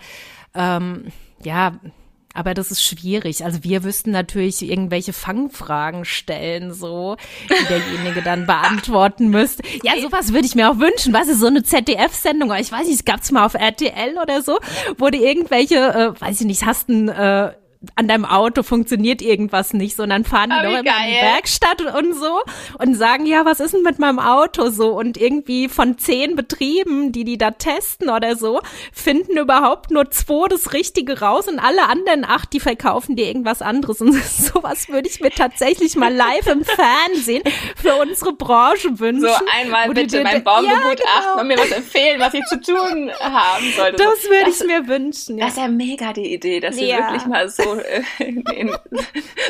ähm, ja, aber das ist schwierig. Also wir wüssten natürlich irgendwelche Fangfragen stellen, so, die derjenige dann beantworten müsste. Ja, sowas würde ich mir auch wünschen. Was ist so eine ZDF-Sendung? Ich weiß nicht, es gab's mal auf RTL oder so, wo du irgendwelche, äh, weiß ich nicht, hast ein äh, an deinem Auto funktioniert irgendwas nicht, sondern fahren die oh, immer in die Werkstatt und so und sagen, ja, was ist denn mit meinem Auto so? Und irgendwie von zehn Betrieben, die die da testen oder so, finden überhaupt nur zwei das Richtige raus und alle anderen acht, die verkaufen dir irgendwas anderes. Und [LAUGHS] sowas würde ich mir tatsächlich mal live im Fernsehen für unsere Branche wünschen. So einmal bitte mein Baum ja, begutachten genau. und mir was empfehlen, was ich zu tun haben sollte. Das würde ich mir wünschen. Ja. Das ist ja mega die Idee, dass ja. wir wirklich mal so äh, in, in,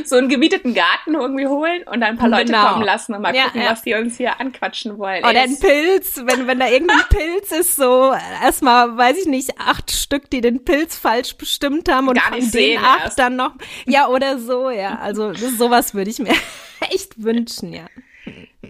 so einen gemieteten Garten irgendwie holen und dann ein paar Leute genau. kommen lassen und mal ja, gucken, ja. was die uns hier anquatschen wollen. Oder ein Pilz, wenn, wenn da irgendein Pilz ist, so erstmal, weiß ich nicht, acht Stück, die den Pilz falsch bestimmt haben und Gar von den acht erst. dann noch, ja, oder so, ja. Also sowas würde ich mir [LAUGHS] echt wünschen, ja.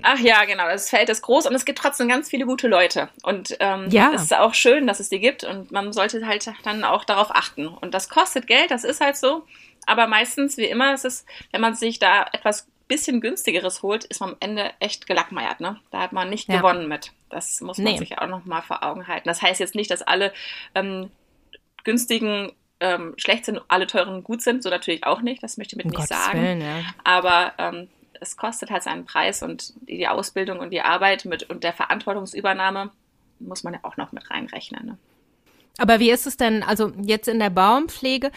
Ach ja, genau. Das Feld ist groß und es gibt trotzdem ganz viele gute Leute. Und ähm, ja. es ist auch schön, dass es die gibt und man sollte halt dann auch darauf achten. Und das kostet Geld, das ist halt so. Aber meistens, wie immer, ist es, wenn man sich da etwas bisschen günstigeres holt, ist man am Ende echt gelackmeiert. Ne? Da hat man nicht ja. gewonnen mit. Das muss man nee. sich auch noch mal vor Augen halten. Das heißt jetzt nicht, dass alle ähm, günstigen ähm, schlecht sind, alle teuren gut sind. So natürlich auch nicht. Das möchte ich mit um nicht Gottes sagen. Willen, ja. Aber ähm, es kostet halt seinen Preis und die Ausbildung und die Arbeit mit und der Verantwortungsübernahme muss man ja auch noch mit reinrechnen. Ne? Aber wie ist es denn, also jetzt in der Baumpflege,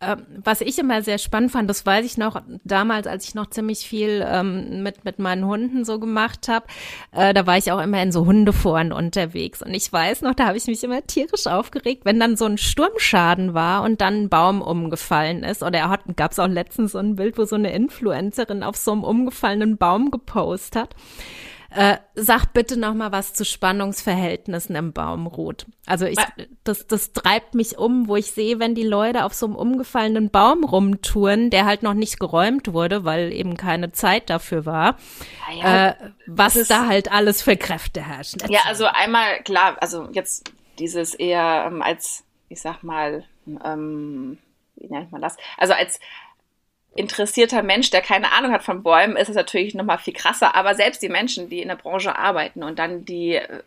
äh, was ich immer sehr spannend fand, das weiß ich noch damals, als ich noch ziemlich viel ähm, mit, mit meinen Hunden so gemacht habe, äh, da war ich auch immer in so Hundeforen unterwegs. Und ich weiß noch, da habe ich mich immer tierisch aufgeregt, wenn dann so ein Sturmschaden war und dann ein Baum umgefallen ist. Oder er gab es auch letztens so ein Bild, wo so eine Influencerin auf so einem umgefallenen Baum gepostet hat. Äh, sag bitte noch mal was zu Spannungsverhältnissen im Baumrot. Also ich, das, das treibt mich um, wo ich sehe, wenn die Leute auf so einem umgefallenen Baum rumtouren, der halt noch nicht geräumt wurde, weil eben keine Zeit dafür war, ja, äh, was ist, da halt alles für Kräfte herrschen. Ja, also einmal klar, also jetzt dieses eher ähm, als, ich sag mal, ähm, wie nennt man das? Also als interessierter Mensch, der keine Ahnung hat von Bäumen, ist es natürlich noch mal viel krasser. Aber selbst die Menschen, die in der Branche arbeiten und dann die, äh,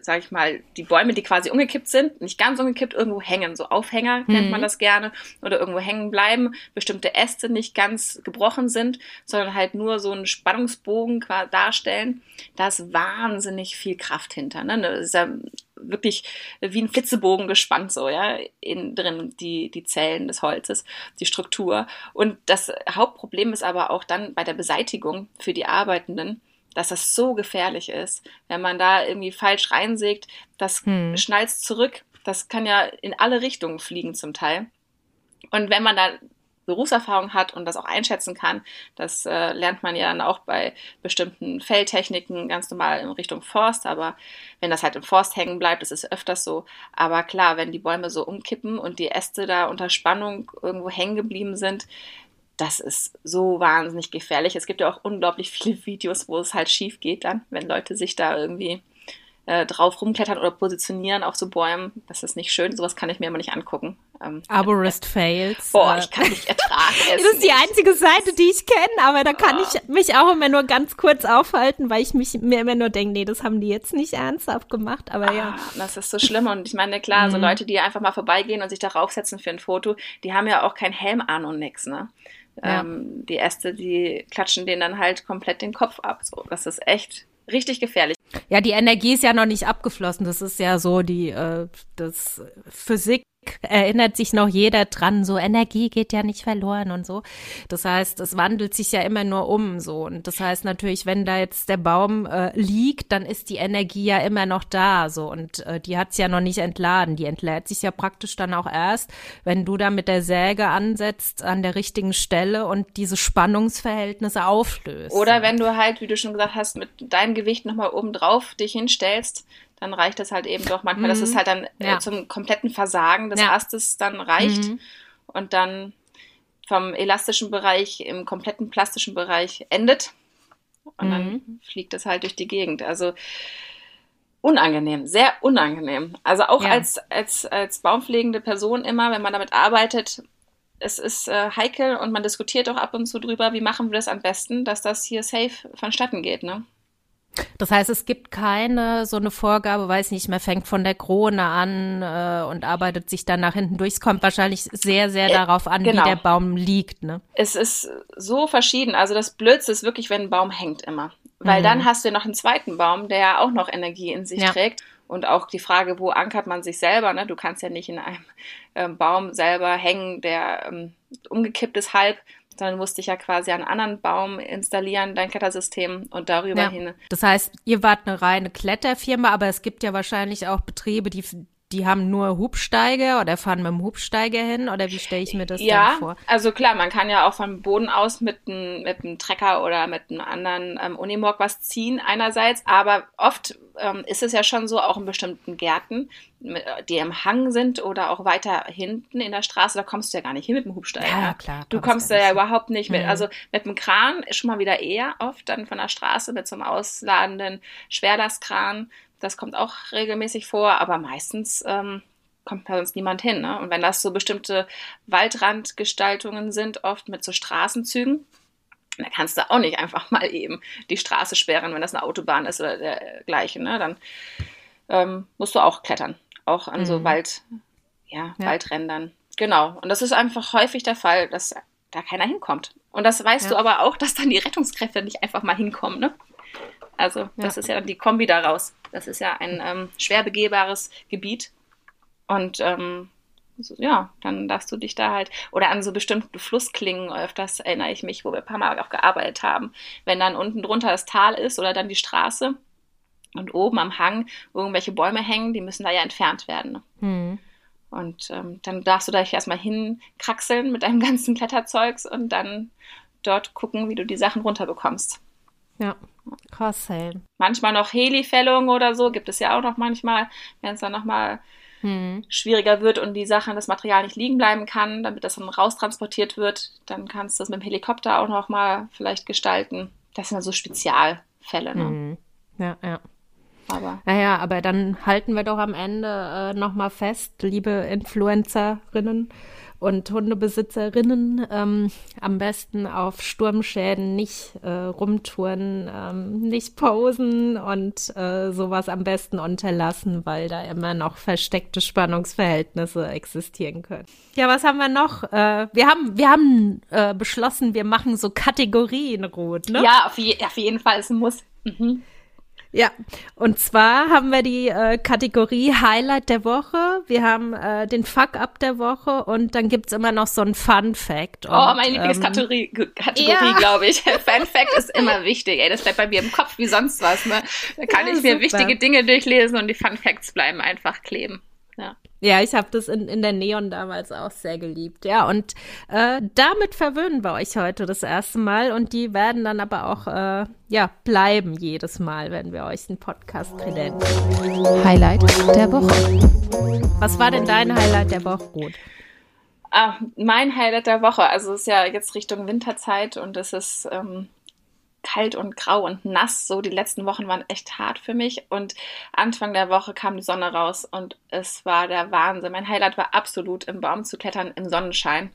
sag ich mal, die Bäume, die quasi umgekippt sind, nicht ganz umgekippt, irgendwo hängen, so Aufhänger mhm. nennt man das gerne, oder irgendwo hängen bleiben, bestimmte Äste nicht ganz gebrochen sind, sondern halt nur so einen Spannungsbogen darstellen, da ist wahnsinnig viel Kraft hinter. Ne? Das ist ja wirklich wie ein Flitzebogen gespannt, so, ja, innen drin, die, die Zellen des Holzes, die Struktur. Und das Hauptproblem ist aber auch dann bei der Beseitigung für die Arbeitenden, dass das so gefährlich ist. Wenn man da irgendwie falsch reinsägt, das hm. schnalzt zurück. Das kann ja in alle Richtungen fliegen zum Teil. Und wenn man da Berufserfahrung hat und das auch einschätzen kann. Das äh, lernt man ja dann auch bei bestimmten Feldtechniken ganz normal in Richtung Forst, aber wenn das halt im Forst hängen bleibt, das ist öfters so. Aber klar, wenn die Bäume so umkippen und die Äste da unter Spannung irgendwo hängen geblieben sind, das ist so wahnsinnig gefährlich. Es gibt ja auch unglaublich [LAUGHS] viele Videos, wo es halt schief geht dann, wenn Leute sich da irgendwie äh, drauf rumklettern oder positionieren auf so Bäumen. Das ist nicht schön. Sowas kann ich mir immer nicht angucken. Ähm, Arborist äh, Fails. Boah, ich kann nicht ertragen. [LAUGHS] das ist die einzige Seite, die ich kenne, aber da kann oh. ich mich auch immer nur ganz kurz aufhalten, weil ich mich mir immer nur denke, nee, das haben die jetzt nicht ernsthaft gemacht, aber ah, ja. Das ist so schlimm und ich meine, klar, mhm. so Leute, die einfach mal vorbeigehen und sich da raufsetzen für ein Foto, die haben ja auch keinen Helm an und nix, ne? Ja. Ähm, die Äste, die klatschen denen dann halt komplett den Kopf ab. So, das ist echt richtig gefährlich. Ja, die Energie ist ja noch nicht abgeflossen. Das ist ja so die äh, das Physik erinnert sich noch jeder dran, so Energie geht ja nicht verloren und so. Das heißt, es wandelt sich ja immer nur um so. Und das heißt natürlich, wenn da jetzt der Baum äh, liegt, dann ist die Energie ja immer noch da so. Und äh, die hat's ja noch nicht entladen. Die entlädt sich ja praktisch dann auch erst, wenn du da mit der Säge ansetzt an der richtigen Stelle und diese Spannungsverhältnisse auflöst. Oder wenn du halt, wie du schon gesagt hast, mit deinem Gewicht nochmal oben drauf dich hinstellst, dann reicht es halt eben doch manchmal, mhm. dass es mhm. halt dann äh, ja. zum kompletten Versagen des ja. Astes dann reicht mhm. und dann vom elastischen Bereich im kompletten plastischen Bereich endet und mhm. dann fliegt es halt durch die Gegend. Also unangenehm, sehr unangenehm. Also auch ja. als, als, als baumpflegende Person immer, wenn man damit arbeitet, es ist äh, heikel und man diskutiert auch ab und zu drüber, wie machen wir das am besten, dass das hier safe vonstatten geht, ne? Das heißt, es gibt keine so eine Vorgabe, weiß nicht, man fängt von der Krone an äh, und arbeitet sich dann nach hinten durch. Es kommt wahrscheinlich sehr, sehr äh, darauf an, genau. wie der Baum liegt. Ne? Es ist so verschieden. Also das Blödste ist wirklich, wenn ein Baum hängt immer. Weil mhm. dann hast du noch einen zweiten Baum, der ja auch noch Energie in sich ja. trägt. Und auch die Frage, wo ankert man sich selber? Ne? Du kannst ja nicht in einem ähm, Baum selber hängen, der ähm, umgekippt ist halb, dann musste ich ja quasi einen anderen Baum installieren, dein Klettersystem und darüber ja. hin. Das heißt, ihr wart eine reine Kletterfirma, aber es gibt ja wahrscheinlich auch Betriebe, die die haben nur Hubsteiger oder fahren mit dem Hubsteiger hin oder wie stelle ich mir das ja, denn vor? Ja, also klar, man kann ja auch vom Boden aus mit einem mit einem Trecker oder mit einem anderen ähm, Unimog was ziehen einerseits, aber oft ähm, ist es ja schon so, auch in bestimmten Gärten, die im Hang sind oder auch weiter hinten in der Straße, da kommst du ja gar nicht hin mit dem Hubsteiger. Ja, klar. Du kommst da ja überhaupt nicht mit. Mhm. Also mit dem Kran ist schon mal wieder eher oft dann von der Straße mit so einem ausladenden Schwerlastkran das kommt auch regelmäßig vor, aber meistens ähm, kommt bei uns niemand hin. Ne? Und wenn das so bestimmte Waldrandgestaltungen sind, oft mit so Straßenzügen, dann kannst du auch nicht einfach [LAUGHS] mal eben die Straße sperren, wenn das eine Autobahn ist oder dergleichen. Ne? Dann ähm, musst du auch klettern, auch an mhm. so Wald, ja, ja, Waldrändern. Genau. Und das ist einfach häufig der Fall, dass da keiner hinkommt. Und das weißt ja. du aber auch, dass dann die Rettungskräfte nicht einfach mal hinkommen. Ne? Also das ja. ist ja dann die Kombi daraus. Das ist ja ein ähm, schwer begehbares Gebiet. Und ähm, ja, dann darfst du dich da halt, oder an so bestimmte Flussklingen, öfters erinnere ich mich, wo wir ein paar Mal auch gearbeitet haben, wenn dann unten drunter das Tal ist oder dann die Straße und oben am Hang irgendwelche Bäume hängen, die müssen da ja entfernt werden. Mhm. Und ähm, dann darfst du da erstmal hinkraxeln mit deinem [LAUGHS] ganzen Kletterzeugs und dann dort gucken, wie du die Sachen runterbekommst. Ja, krass, hey. Manchmal noch Helifällung oder so, gibt es ja auch noch manchmal, wenn es dann nochmal hm. schwieriger wird und die Sachen, das Material nicht liegen bleiben kann, damit das dann raustransportiert wird, dann kannst du das mit dem Helikopter auch nochmal vielleicht gestalten. Das sind dann so Spezialfälle, ne? Hm. Ja, ja. Aber. Naja, aber dann halten wir doch am Ende äh, nochmal fest, liebe Influencerinnen und Hundebesitzerinnen, ähm, am besten auf Sturmschäden nicht äh, rumtouren, ähm, nicht posen und äh, sowas am besten unterlassen, weil da immer noch versteckte Spannungsverhältnisse existieren können. Ja, was haben wir noch? Äh, wir haben, wir haben äh, beschlossen, wir machen so Kategorien rot, ne? Ja, auf, je auf jeden Fall, es muss. Mhm. Ja, und zwar haben wir die äh, Kategorie Highlight der Woche, wir haben äh, den Fuck-Up der Woche und dann gibt's immer noch so ein Fun-Fact. Oh, meine Lieblingskategorie, ähm, Kategorie, ja. [LAUGHS] glaube ich. Fun-Fact ist immer wichtig, ey, das bleibt bei mir im Kopf wie sonst was. Ne? Da kann ja, ich mir super. wichtige Dinge durchlesen und die Fun-Facts bleiben einfach kleben. Ja. Ich habe das in, in der Neon damals auch sehr geliebt. Ja, und äh, damit verwöhnen wir euch heute das erste Mal und die werden dann aber auch äh, ja bleiben jedes Mal, wenn wir euch einen Podcast kredenzen. Highlight der Woche. Was war denn dein Highlight der Woche, Ruth? Ah, mein Highlight der Woche, also es ist ja jetzt Richtung Winterzeit und es ist ähm, kalt und grau und nass. So die letzten Wochen waren echt hart für mich. Und Anfang der Woche kam die Sonne raus und es war der Wahnsinn. Mein Highlight war absolut im Baum zu klettern im Sonnenschein,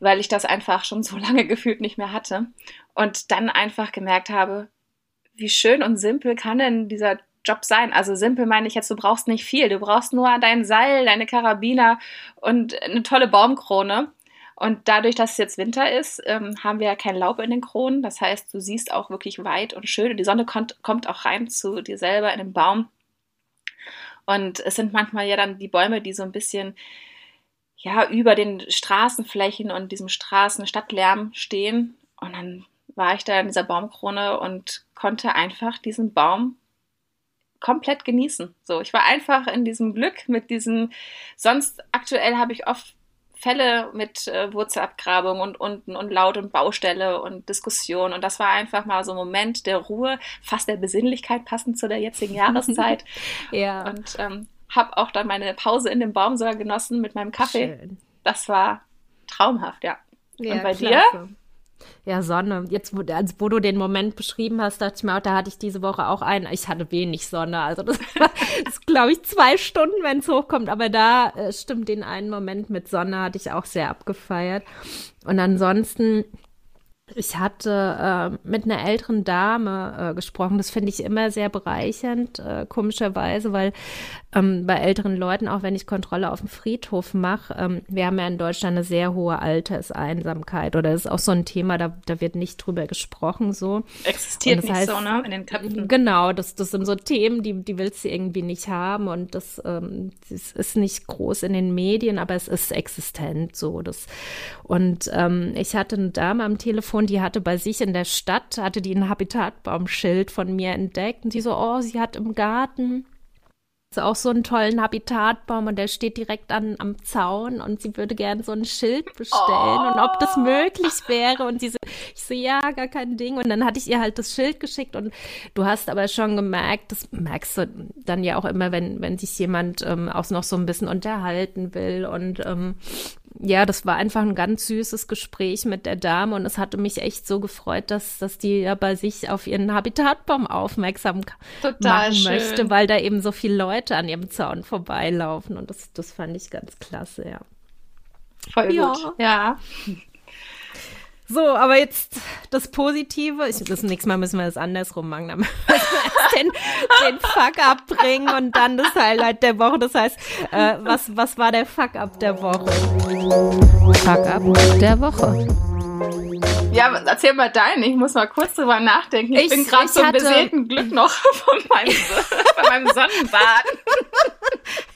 weil ich das einfach schon so [LAUGHS] lange gefühlt nicht mehr hatte. Und dann einfach gemerkt habe, wie schön und simpel kann denn dieser Job sein. Also simpel meine ich jetzt, du brauchst nicht viel. Du brauchst nur dein Seil, deine Karabiner und eine tolle Baumkrone. Und dadurch, dass es jetzt Winter ist, ähm, haben wir ja kein Laub in den Kronen. Das heißt, du siehst auch wirklich weit und schön. Und die Sonne kommt, kommt auch rein zu dir selber in den Baum. Und es sind manchmal ja dann die Bäume, die so ein bisschen ja über den Straßenflächen und diesem Straßen-Stadtlärm stehen. Und dann war ich da in dieser Baumkrone und konnte einfach diesen Baum komplett genießen. So, ich war einfach in diesem Glück mit diesem. Sonst aktuell habe ich oft Fälle mit äh, Wurzelabgrabung und unten und laut und Baustelle und Diskussion. Und das war einfach mal so ein Moment der Ruhe, fast der Besinnlichkeit passend zu der jetzigen Jahreszeit. [LAUGHS] ja. Und ähm, habe auch dann meine Pause in dem Baum sogar genossen mit meinem Kaffee. Schön. Das war traumhaft, ja. ja und bei klasse. dir? Ja, Sonne. Jetzt, wo, als, wo du den Moment beschrieben hast, dachte ich mir auch, da hatte ich diese Woche auch einen. Ich hatte wenig Sonne. Also das, [LAUGHS] ist, glaube ich, zwei Stunden, wenn es hochkommt. Aber da äh, stimmt den einen Moment mit Sonne hatte ich auch sehr abgefeiert. Und ansonsten ich hatte äh, mit einer älteren Dame äh, gesprochen. Das finde ich immer sehr bereichernd, äh, komischerweise, weil ähm, bei älteren Leuten, auch wenn ich Kontrolle auf dem Friedhof mache, ähm, wir haben ja in Deutschland eine sehr hohe Alterseinsamkeit oder das ist auch so ein Thema, da, da wird nicht drüber gesprochen so. Existiert nicht heißt, so, ne? In den Köpfen. Genau, das, das sind so Themen, die, die willst du irgendwie nicht haben und das, ähm, das ist nicht groß in den Medien, aber es ist existent so. Das, und ähm, ich hatte eine Dame am Telefon, die hatte bei sich in der Stadt, hatte die ein Habitatbaumschild von mir entdeckt. Und die so, oh, sie hat im Garten auch so einen tollen Habitatbaum und der steht direkt an, am Zaun und sie würde gerne so ein Schild bestellen oh. und ob das möglich wäre. Und diese, ich so, ja, gar kein Ding. Und dann hatte ich ihr halt das Schild geschickt und du hast aber schon gemerkt, das merkst du dann ja auch immer, wenn, wenn sich jemand ähm, auch noch so ein bisschen unterhalten will und ähm, ja, das war einfach ein ganz süßes Gespräch mit der Dame und es hatte mich echt so gefreut, dass, dass die ja bei sich auf ihren Habitatbaum aufmerksam Total machen schön. möchte, weil da eben so viele Leute an ihrem Zaun vorbeilaufen und das, das fand ich ganz klasse, ja. Voll ja. gut. Ja. So, aber jetzt das Positive. Ich, das nächste Mal müssen wir das andersrum machen. Dann müssen wir [LAUGHS] den, den Fuck abbringen und dann das Highlight der Woche. Das heißt, äh, was, was war der Fuck up der Woche? Fuck up der Woche. Ja, erzähl mal deinen. Ich muss mal kurz drüber nachdenken. Ich, ich bin gerade so im beseelten Glück noch [LAUGHS] von meinem, von meinem Sonnenbad. [LAUGHS]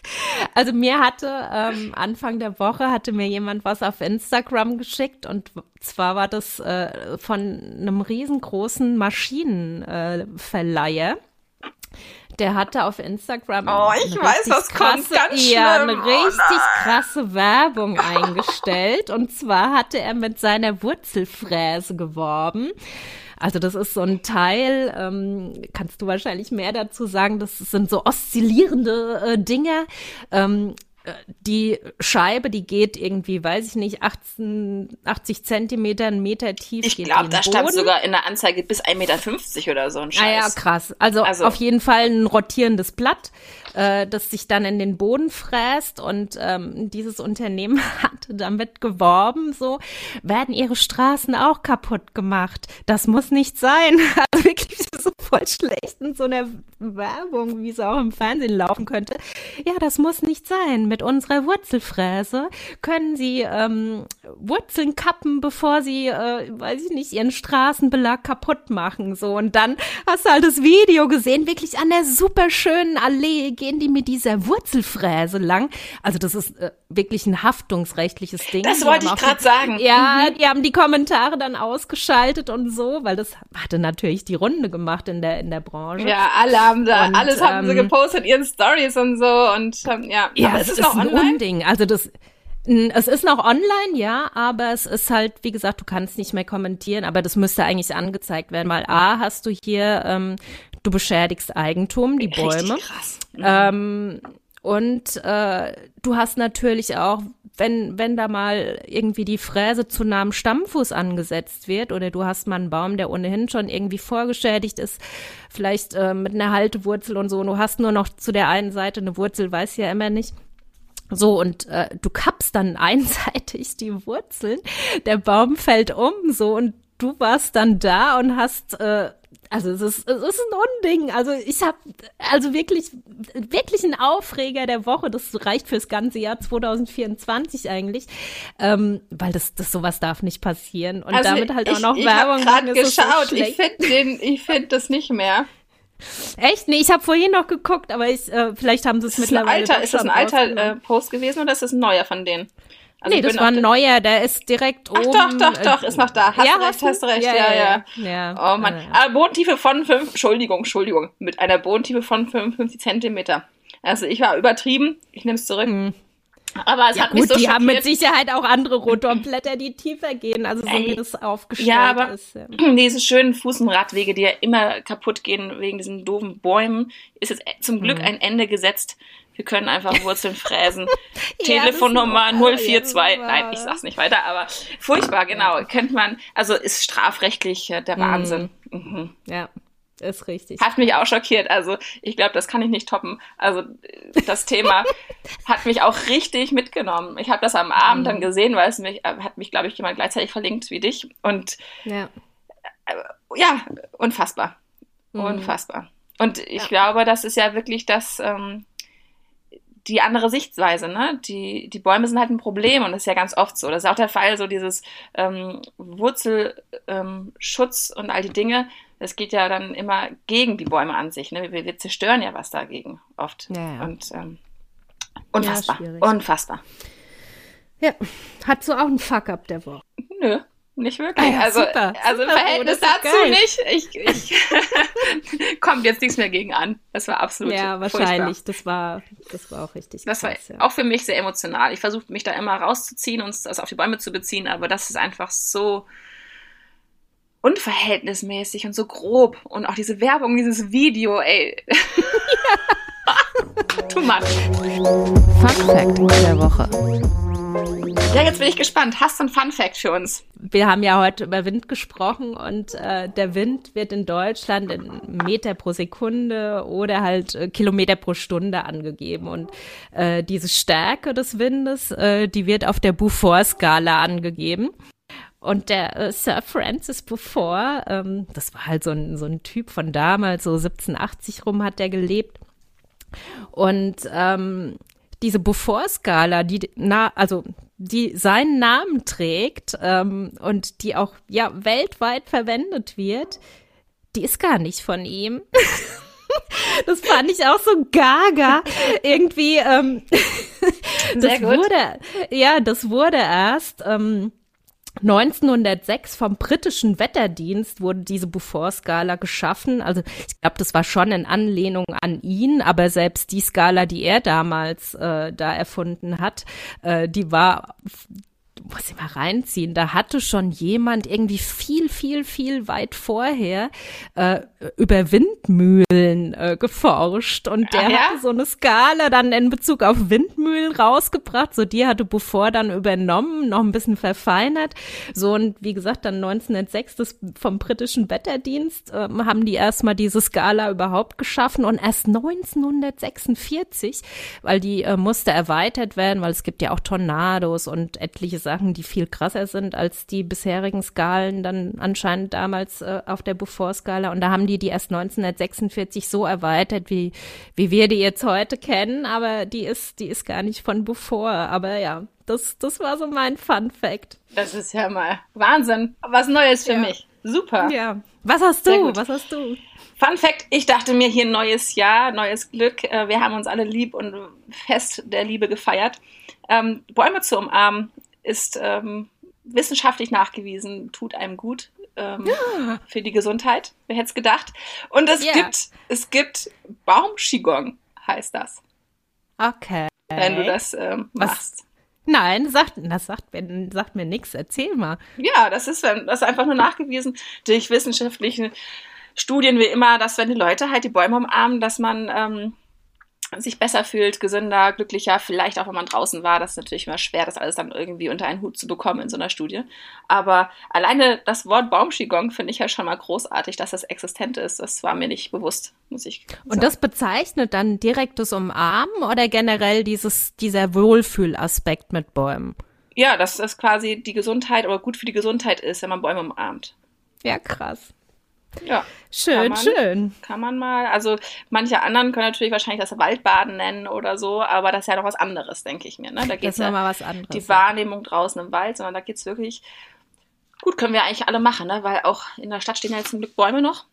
Also mir hatte ähm, Anfang der Woche hatte mir jemand was auf Instagram geschickt und zwar war das äh, von einem riesengroßen Maschinenverleiher. Äh, der hatte auf Instagram oh, ich weiß, was krasse, ganz ja, eine richtig oh krasse Werbung [LAUGHS] eingestellt. Und zwar hatte er mit seiner Wurzelfräse geworben. Also das ist so ein Teil, ähm, kannst du wahrscheinlich mehr dazu sagen, das sind so oszillierende äh, Dinge. Ähm, die Scheibe, die geht irgendwie, weiß ich nicht, 18, 80 Zentimeter, einen Meter tief. Ich glaube, da stand sogar in der Anzeige bis 1,50 Meter oder so ein Scheiß. Ah ja, krass. Also, also auf jeden Fall ein rotierendes Blatt äh, das sich dann in den Boden fräst und ähm, dieses Unternehmen [LAUGHS] hatte damit geworben, so werden ihre Straßen auch kaputt gemacht. Das muss nicht sein. Voll schlecht in so einer Werbung, wie es auch im Fernsehen laufen könnte. Ja, das muss nicht sein. Mit unserer Wurzelfräse können Sie ähm, Wurzeln kappen, bevor Sie, äh, weiß ich nicht, Ihren Straßenbelag kaputt machen. So und dann hast du halt das Video gesehen, wirklich an der super schönen Allee gehen die mit dieser Wurzelfräse lang. Also das ist äh, wirklich ein haftungsrechtliches Ding. Das wollte ich gerade sagen. Ja, mhm. die haben die Kommentare dann ausgeschaltet und so, weil das hatte natürlich die Runde gemacht in der in der Branche. Ja, alle haben da, und, alles haben ähm, sie gepostet, ihren Stories und so und ähm, ja. Ja, aber es ist, ist noch ein online? Unding. Also das es ist noch online, ja, aber es ist halt, wie gesagt, du kannst nicht mehr kommentieren, aber das müsste eigentlich angezeigt werden, weil A, hast du hier ähm, du beschädigst Eigentum, die Bäume. Richtig krass. Mhm. Ähm, und äh, du hast natürlich auch, wenn, wenn da mal irgendwie die Fräse zu nah am Stammfuß angesetzt wird oder du hast mal einen Baum, der ohnehin schon irgendwie vorgeschädigt ist, vielleicht äh, mit einer Haltewurzel und so, und du hast nur noch zu der einen Seite eine Wurzel, weiß ja immer nicht. So, und äh, du kappst dann [LAUGHS] einseitig die Wurzeln, der Baum fällt um, so, und du warst dann da und hast äh, also es ist, es ist ein Unding. Also ich habe also wirklich, wirklich ein Aufreger der Woche. Das reicht fürs ganze Jahr 2024 eigentlich, ähm, weil das, das sowas darf nicht passieren. Und also damit halt auch ich, noch ich Werbung. Ich habe geschaut. So ich finde den, ich finde das nicht mehr. Echt? Nee, ich habe vorhin noch geguckt, aber ich, äh, vielleicht haben sie es mittlerweile. Alter, ist das ein alter äh, Post gewesen oder ist das ein neuer von denen? Also nee, das war ein neuer, der ist direkt Ach, oben. Doch, doch, doch, ist noch da. Hast ja, recht, hast recht, ja, ja. ja. ja. Oh Mann. Ja. Bodentiefe von fünf, Entschuldigung, Entschuldigung, mit einer Bodentiefe von 55 Zentimeter. Also ich war übertrieben, ich nehme es zurück. Mhm. Aber es ja, hat gut, mich so die schockiert. haben mit Sicherheit auch andere Rotorblätter, die tiefer gehen, also so Ey, wie das aufgestellt ja, aber ist. Ja. [CLEARS THROAT] Diese schönen Fußenradwege, die ja immer kaputt gehen wegen diesen doofen Bäumen, ist jetzt zum Glück mhm. ein Ende gesetzt wir können einfach Wurzeln fräsen. [LAUGHS] ja, Telefonnummer 042. Nein, ich sag's nicht weiter, aber furchtbar, genau. Könnte man, also ist strafrechtlich äh, der Wahnsinn. Mhm. Mhm. Ja. Ist richtig. Hat mich auch schockiert. Also ich glaube, das kann ich nicht toppen. Also das Thema [LAUGHS] hat mich auch richtig mitgenommen. Ich habe das am Abend mhm. dann gesehen, weil es mich, äh, hat mich, glaube ich, jemand gleichzeitig verlinkt wie dich. Und ja, äh, ja unfassbar. Mhm. Unfassbar. Und ich ja. glaube, das ist ja wirklich das, ähm, die andere Sichtweise, ne? Die, die Bäume sind halt ein Problem und das ist ja ganz oft so. Das ist auch der Fall, so dieses ähm, Wurzelschutz ähm, und all die Dinge, das geht ja dann immer gegen die Bäume an sich. Ne? Wir, wir zerstören ja was dagegen oft. Ja, ja. Und ähm, unfassbar. Ja, unfassbar. Ja, hat so auch ein Fuck-up der Woche. Nö. Nicht wirklich. Ah ja, also, super, also super, im Verhältnis dazu geil. nicht. Ich, ich [LAUGHS] kommt jetzt nichts mehr gegen an. Das war absolut. Ja, wahrscheinlich. Das war, das war auch richtig. Das krass, war ja. auch für mich sehr emotional. Ich versuche mich da immer rauszuziehen und es also auf die Bäume zu beziehen, aber das ist einfach so unverhältnismäßig und so grob. Und auch diese Werbung, dieses Video, ey. [LAUGHS] [LAUGHS] Too much. Fun Fact der Woche. Ja, jetzt bin ich gespannt. Hast du ein Fun Fact für uns? Wir haben ja heute über Wind gesprochen und äh, der Wind wird in Deutschland in Meter pro Sekunde oder halt äh, Kilometer pro Stunde angegeben. Und äh, diese Stärke des Windes, äh, die wird auf der Beaufort-Skala angegeben. Und der äh, Sir Francis Beaufort, ähm, das war halt so ein, so ein Typ von damals, so 1780 rum hat der gelebt. Und ähm, diese Beaufort-Skala, die na, also die seinen Namen trägt ähm, und die auch ja weltweit verwendet wird, die ist gar nicht von ihm. [LAUGHS] Das fand ich auch so gaga. Irgendwie, ähm, [LAUGHS] das wurde, ja, das wurde erst, ähm, 1906 vom britischen Wetterdienst wurde diese Beaufort-Skala geschaffen. Also ich glaube, das war schon in Anlehnung an ihn, aber selbst die Skala, die er damals äh, da erfunden hat, äh, die war muss ich mal reinziehen, da hatte schon jemand irgendwie viel, viel, viel weit vorher äh, über Windmühlen äh, geforscht und der ja? hatte so eine Skala dann in Bezug auf Windmühlen rausgebracht. So die hatte Beaufort dann übernommen, noch ein bisschen verfeinert. So und wie gesagt, dann 1906 das vom britischen Wetterdienst äh, haben die erstmal diese Skala überhaupt geschaffen und erst 1946, weil die äh, musste erweitert werden, weil es gibt ja auch Tornados und etliche Sachen Sachen, die viel krasser sind als die bisherigen Skalen dann anscheinend damals äh, auf der Beaufort-Skala. Und da haben die die erst 1946 so erweitert, wie, wie wir die jetzt heute kennen. Aber die ist, die ist gar nicht von Beaufort. Aber ja, das, das war so mein Fun Fact. Das ist ja mal Wahnsinn. Was Neues für ja. mich. Super. Ja. Was hast du? Was hast du? Fun Fact, ich dachte mir hier neues Jahr, neues Glück. Äh, wir haben uns alle lieb und fest der Liebe gefeiert. Ähm, Bäume zu umarmen ist ähm, wissenschaftlich nachgewiesen, tut einem gut ähm, ja. für die Gesundheit. Wer hätte es gedacht? Und es yeah. gibt, es gibt Baum-Qigong, heißt das. Okay. Wenn du das ähm, machst. Nein, sagt, das sagt, sagt mir nichts. Erzähl mal. Ja, das ist, das ist einfach nur nachgewiesen durch wissenschaftliche Studien wie immer, dass wenn die Leute halt die Bäume umarmen, dass man ähm, sich besser fühlt, gesünder, glücklicher, vielleicht auch wenn man draußen war. Das ist natürlich immer schwer, das alles dann irgendwie unter einen Hut zu bekommen in so einer Studie. Aber alleine das Wort Baumschigong finde ich ja schon mal großartig, dass das existent ist. Das war mir nicht bewusst, muss ich sagen. Und das bezeichnet dann direktes Umarmen oder generell dieses, dieser Wohlfühlaspekt mit Bäumen? Ja, dass das quasi die Gesundheit oder gut für die Gesundheit ist, wenn man Bäume umarmt. Ja, krass. Ja. Schön, man, schön. Kann man mal. Also manche anderen können natürlich wahrscheinlich das Waldbaden nennen oder so, aber das ist ja noch was anderes, denke ich mir. Ne? Da geht es ja mal was anderes. Die Wahrnehmung draußen im Wald, sondern da geht es wirklich. Gut, können wir eigentlich alle machen, ne? weil auch in der Stadt stehen ja jetzt zum Glück Bäume noch.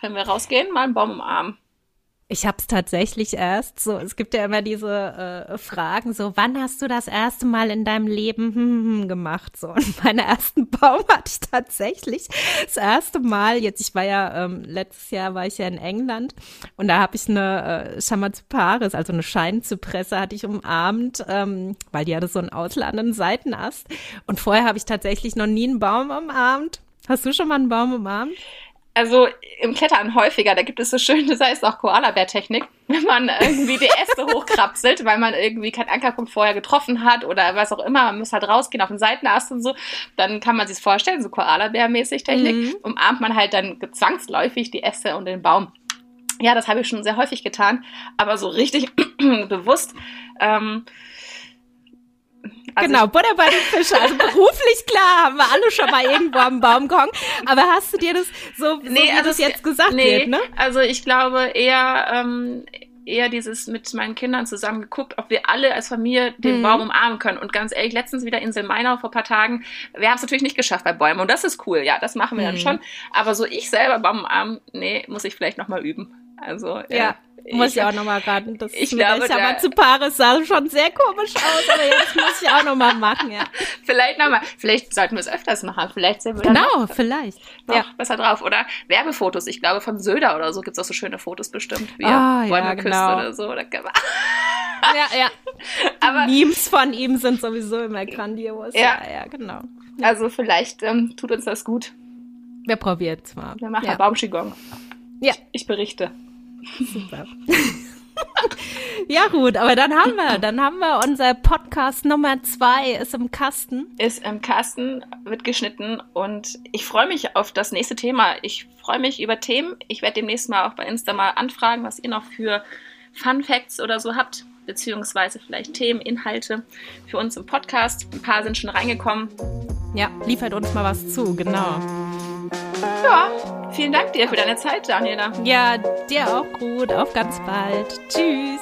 Können wir rausgehen, mal einen Baum umarmen. Ich habe es tatsächlich erst so, es gibt ja immer diese äh, Fragen, so, wann hast du das erste Mal in deinem Leben hm, hm, hm gemacht? So, und meinen ersten Baum hatte ich tatsächlich das erste Mal, jetzt, ich war ja, ähm, letztes Jahr war ich ja in England und da habe ich eine äh, Chamazoparis, also eine Scheinzypresse hatte ich umarmt, ähm, weil die hatte so einen ausladenden Seitenast. Und vorher habe ich tatsächlich noch nie einen Baum umarmt. Hast du schon mal einen Baum umarmt? Also im Klettern häufiger, da gibt es so schön, [LAUGHS] das heißt auch Koala-Bär-Technik, wenn man irgendwie die Äste hochkrapselt, weil man irgendwie keinen Ankerpunkt vorher getroffen hat oder was auch immer, man muss halt rausgehen auf den Seitenast und so, dann kann man sich vorstellen, so Koala-Bär-mäßig Technik, mhm. umarmt man halt dann zwangsläufig die Äste und den Baum. Ja, das habe ich schon sehr häufig getan, aber so richtig [CLEARS THROAT] bewusst ähm, also genau, Butter bei den Fischen. Also beruflich klar haben wir alle schon mal irgendwo am Baum gehangen. Aber hast du dir das so, so nee, wie also das jetzt gesagt nee, wird, ne? Also ich glaube eher, ähm, eher dieses mit meinen Kindern zusammen geguckt, ob wir alle als Familie den hm. Baum umarmen können. Und ganz ehrlich, letztens wieder Insel Mainau vor paar Tagen, wir haben es natürlich nicht geschafft bei Bäumen. Und das ist cool, ja, das machen wir hm. dann schon. Aber so ich selber Baum umarmen, nee, muss ich vielleicht nochmal üben. Also, ja. ja. Muss ich, auch nochmal raten. Das ich glaube, der zu Paris sah schon sehr komisch aus, aber jetzt muss ich auch nochmal machen, ja. [LAUGHS] vielleicht nochmal. Vielleicht sollten wir es öfters machen. Vielleicht sehen wir Genau, vielleicht. Noch ja. besser drauf. Oder Werbefotos. Ich glaube, von Söder oder so gibt es auch so schöne Fotos bestimmt, wie oh, Bäume ja, genau. oder so. Oder [LAUGHS] ja, ja. [LAUGHS] Aber Memes von ihm sind sowieso immer grandios. Ja, ja, ja genau. Also vielleicht ähm, tut uns das gut. Wir probieren es mal. Wir machen ja. Baumschigong. Ja. Ich, ich berichte. Super. [LAUGHS] ja gut, aber dann haben wir, dann haben wir unser Podcast Nummer zwei ist im Kasten. Ist im Kasten, wird geschnitten und ich freue mich auf das nächste Thema. Ich freue mich über Themen. Ich werde demnächst mal auch bei Insta mal anfragen, was ihr noch für Fun Facts oder so habt, beziehungsweise vielleicht Themen, Inhalte für uns im Podcast. Ein paar sind schon reingekommen. Ja, liefert uns mal was zu, genau. Ja, vielen Dank dir für deine Zeit, Daniela. Ja, dir auch gut. Auf ganz bald. Tschüss.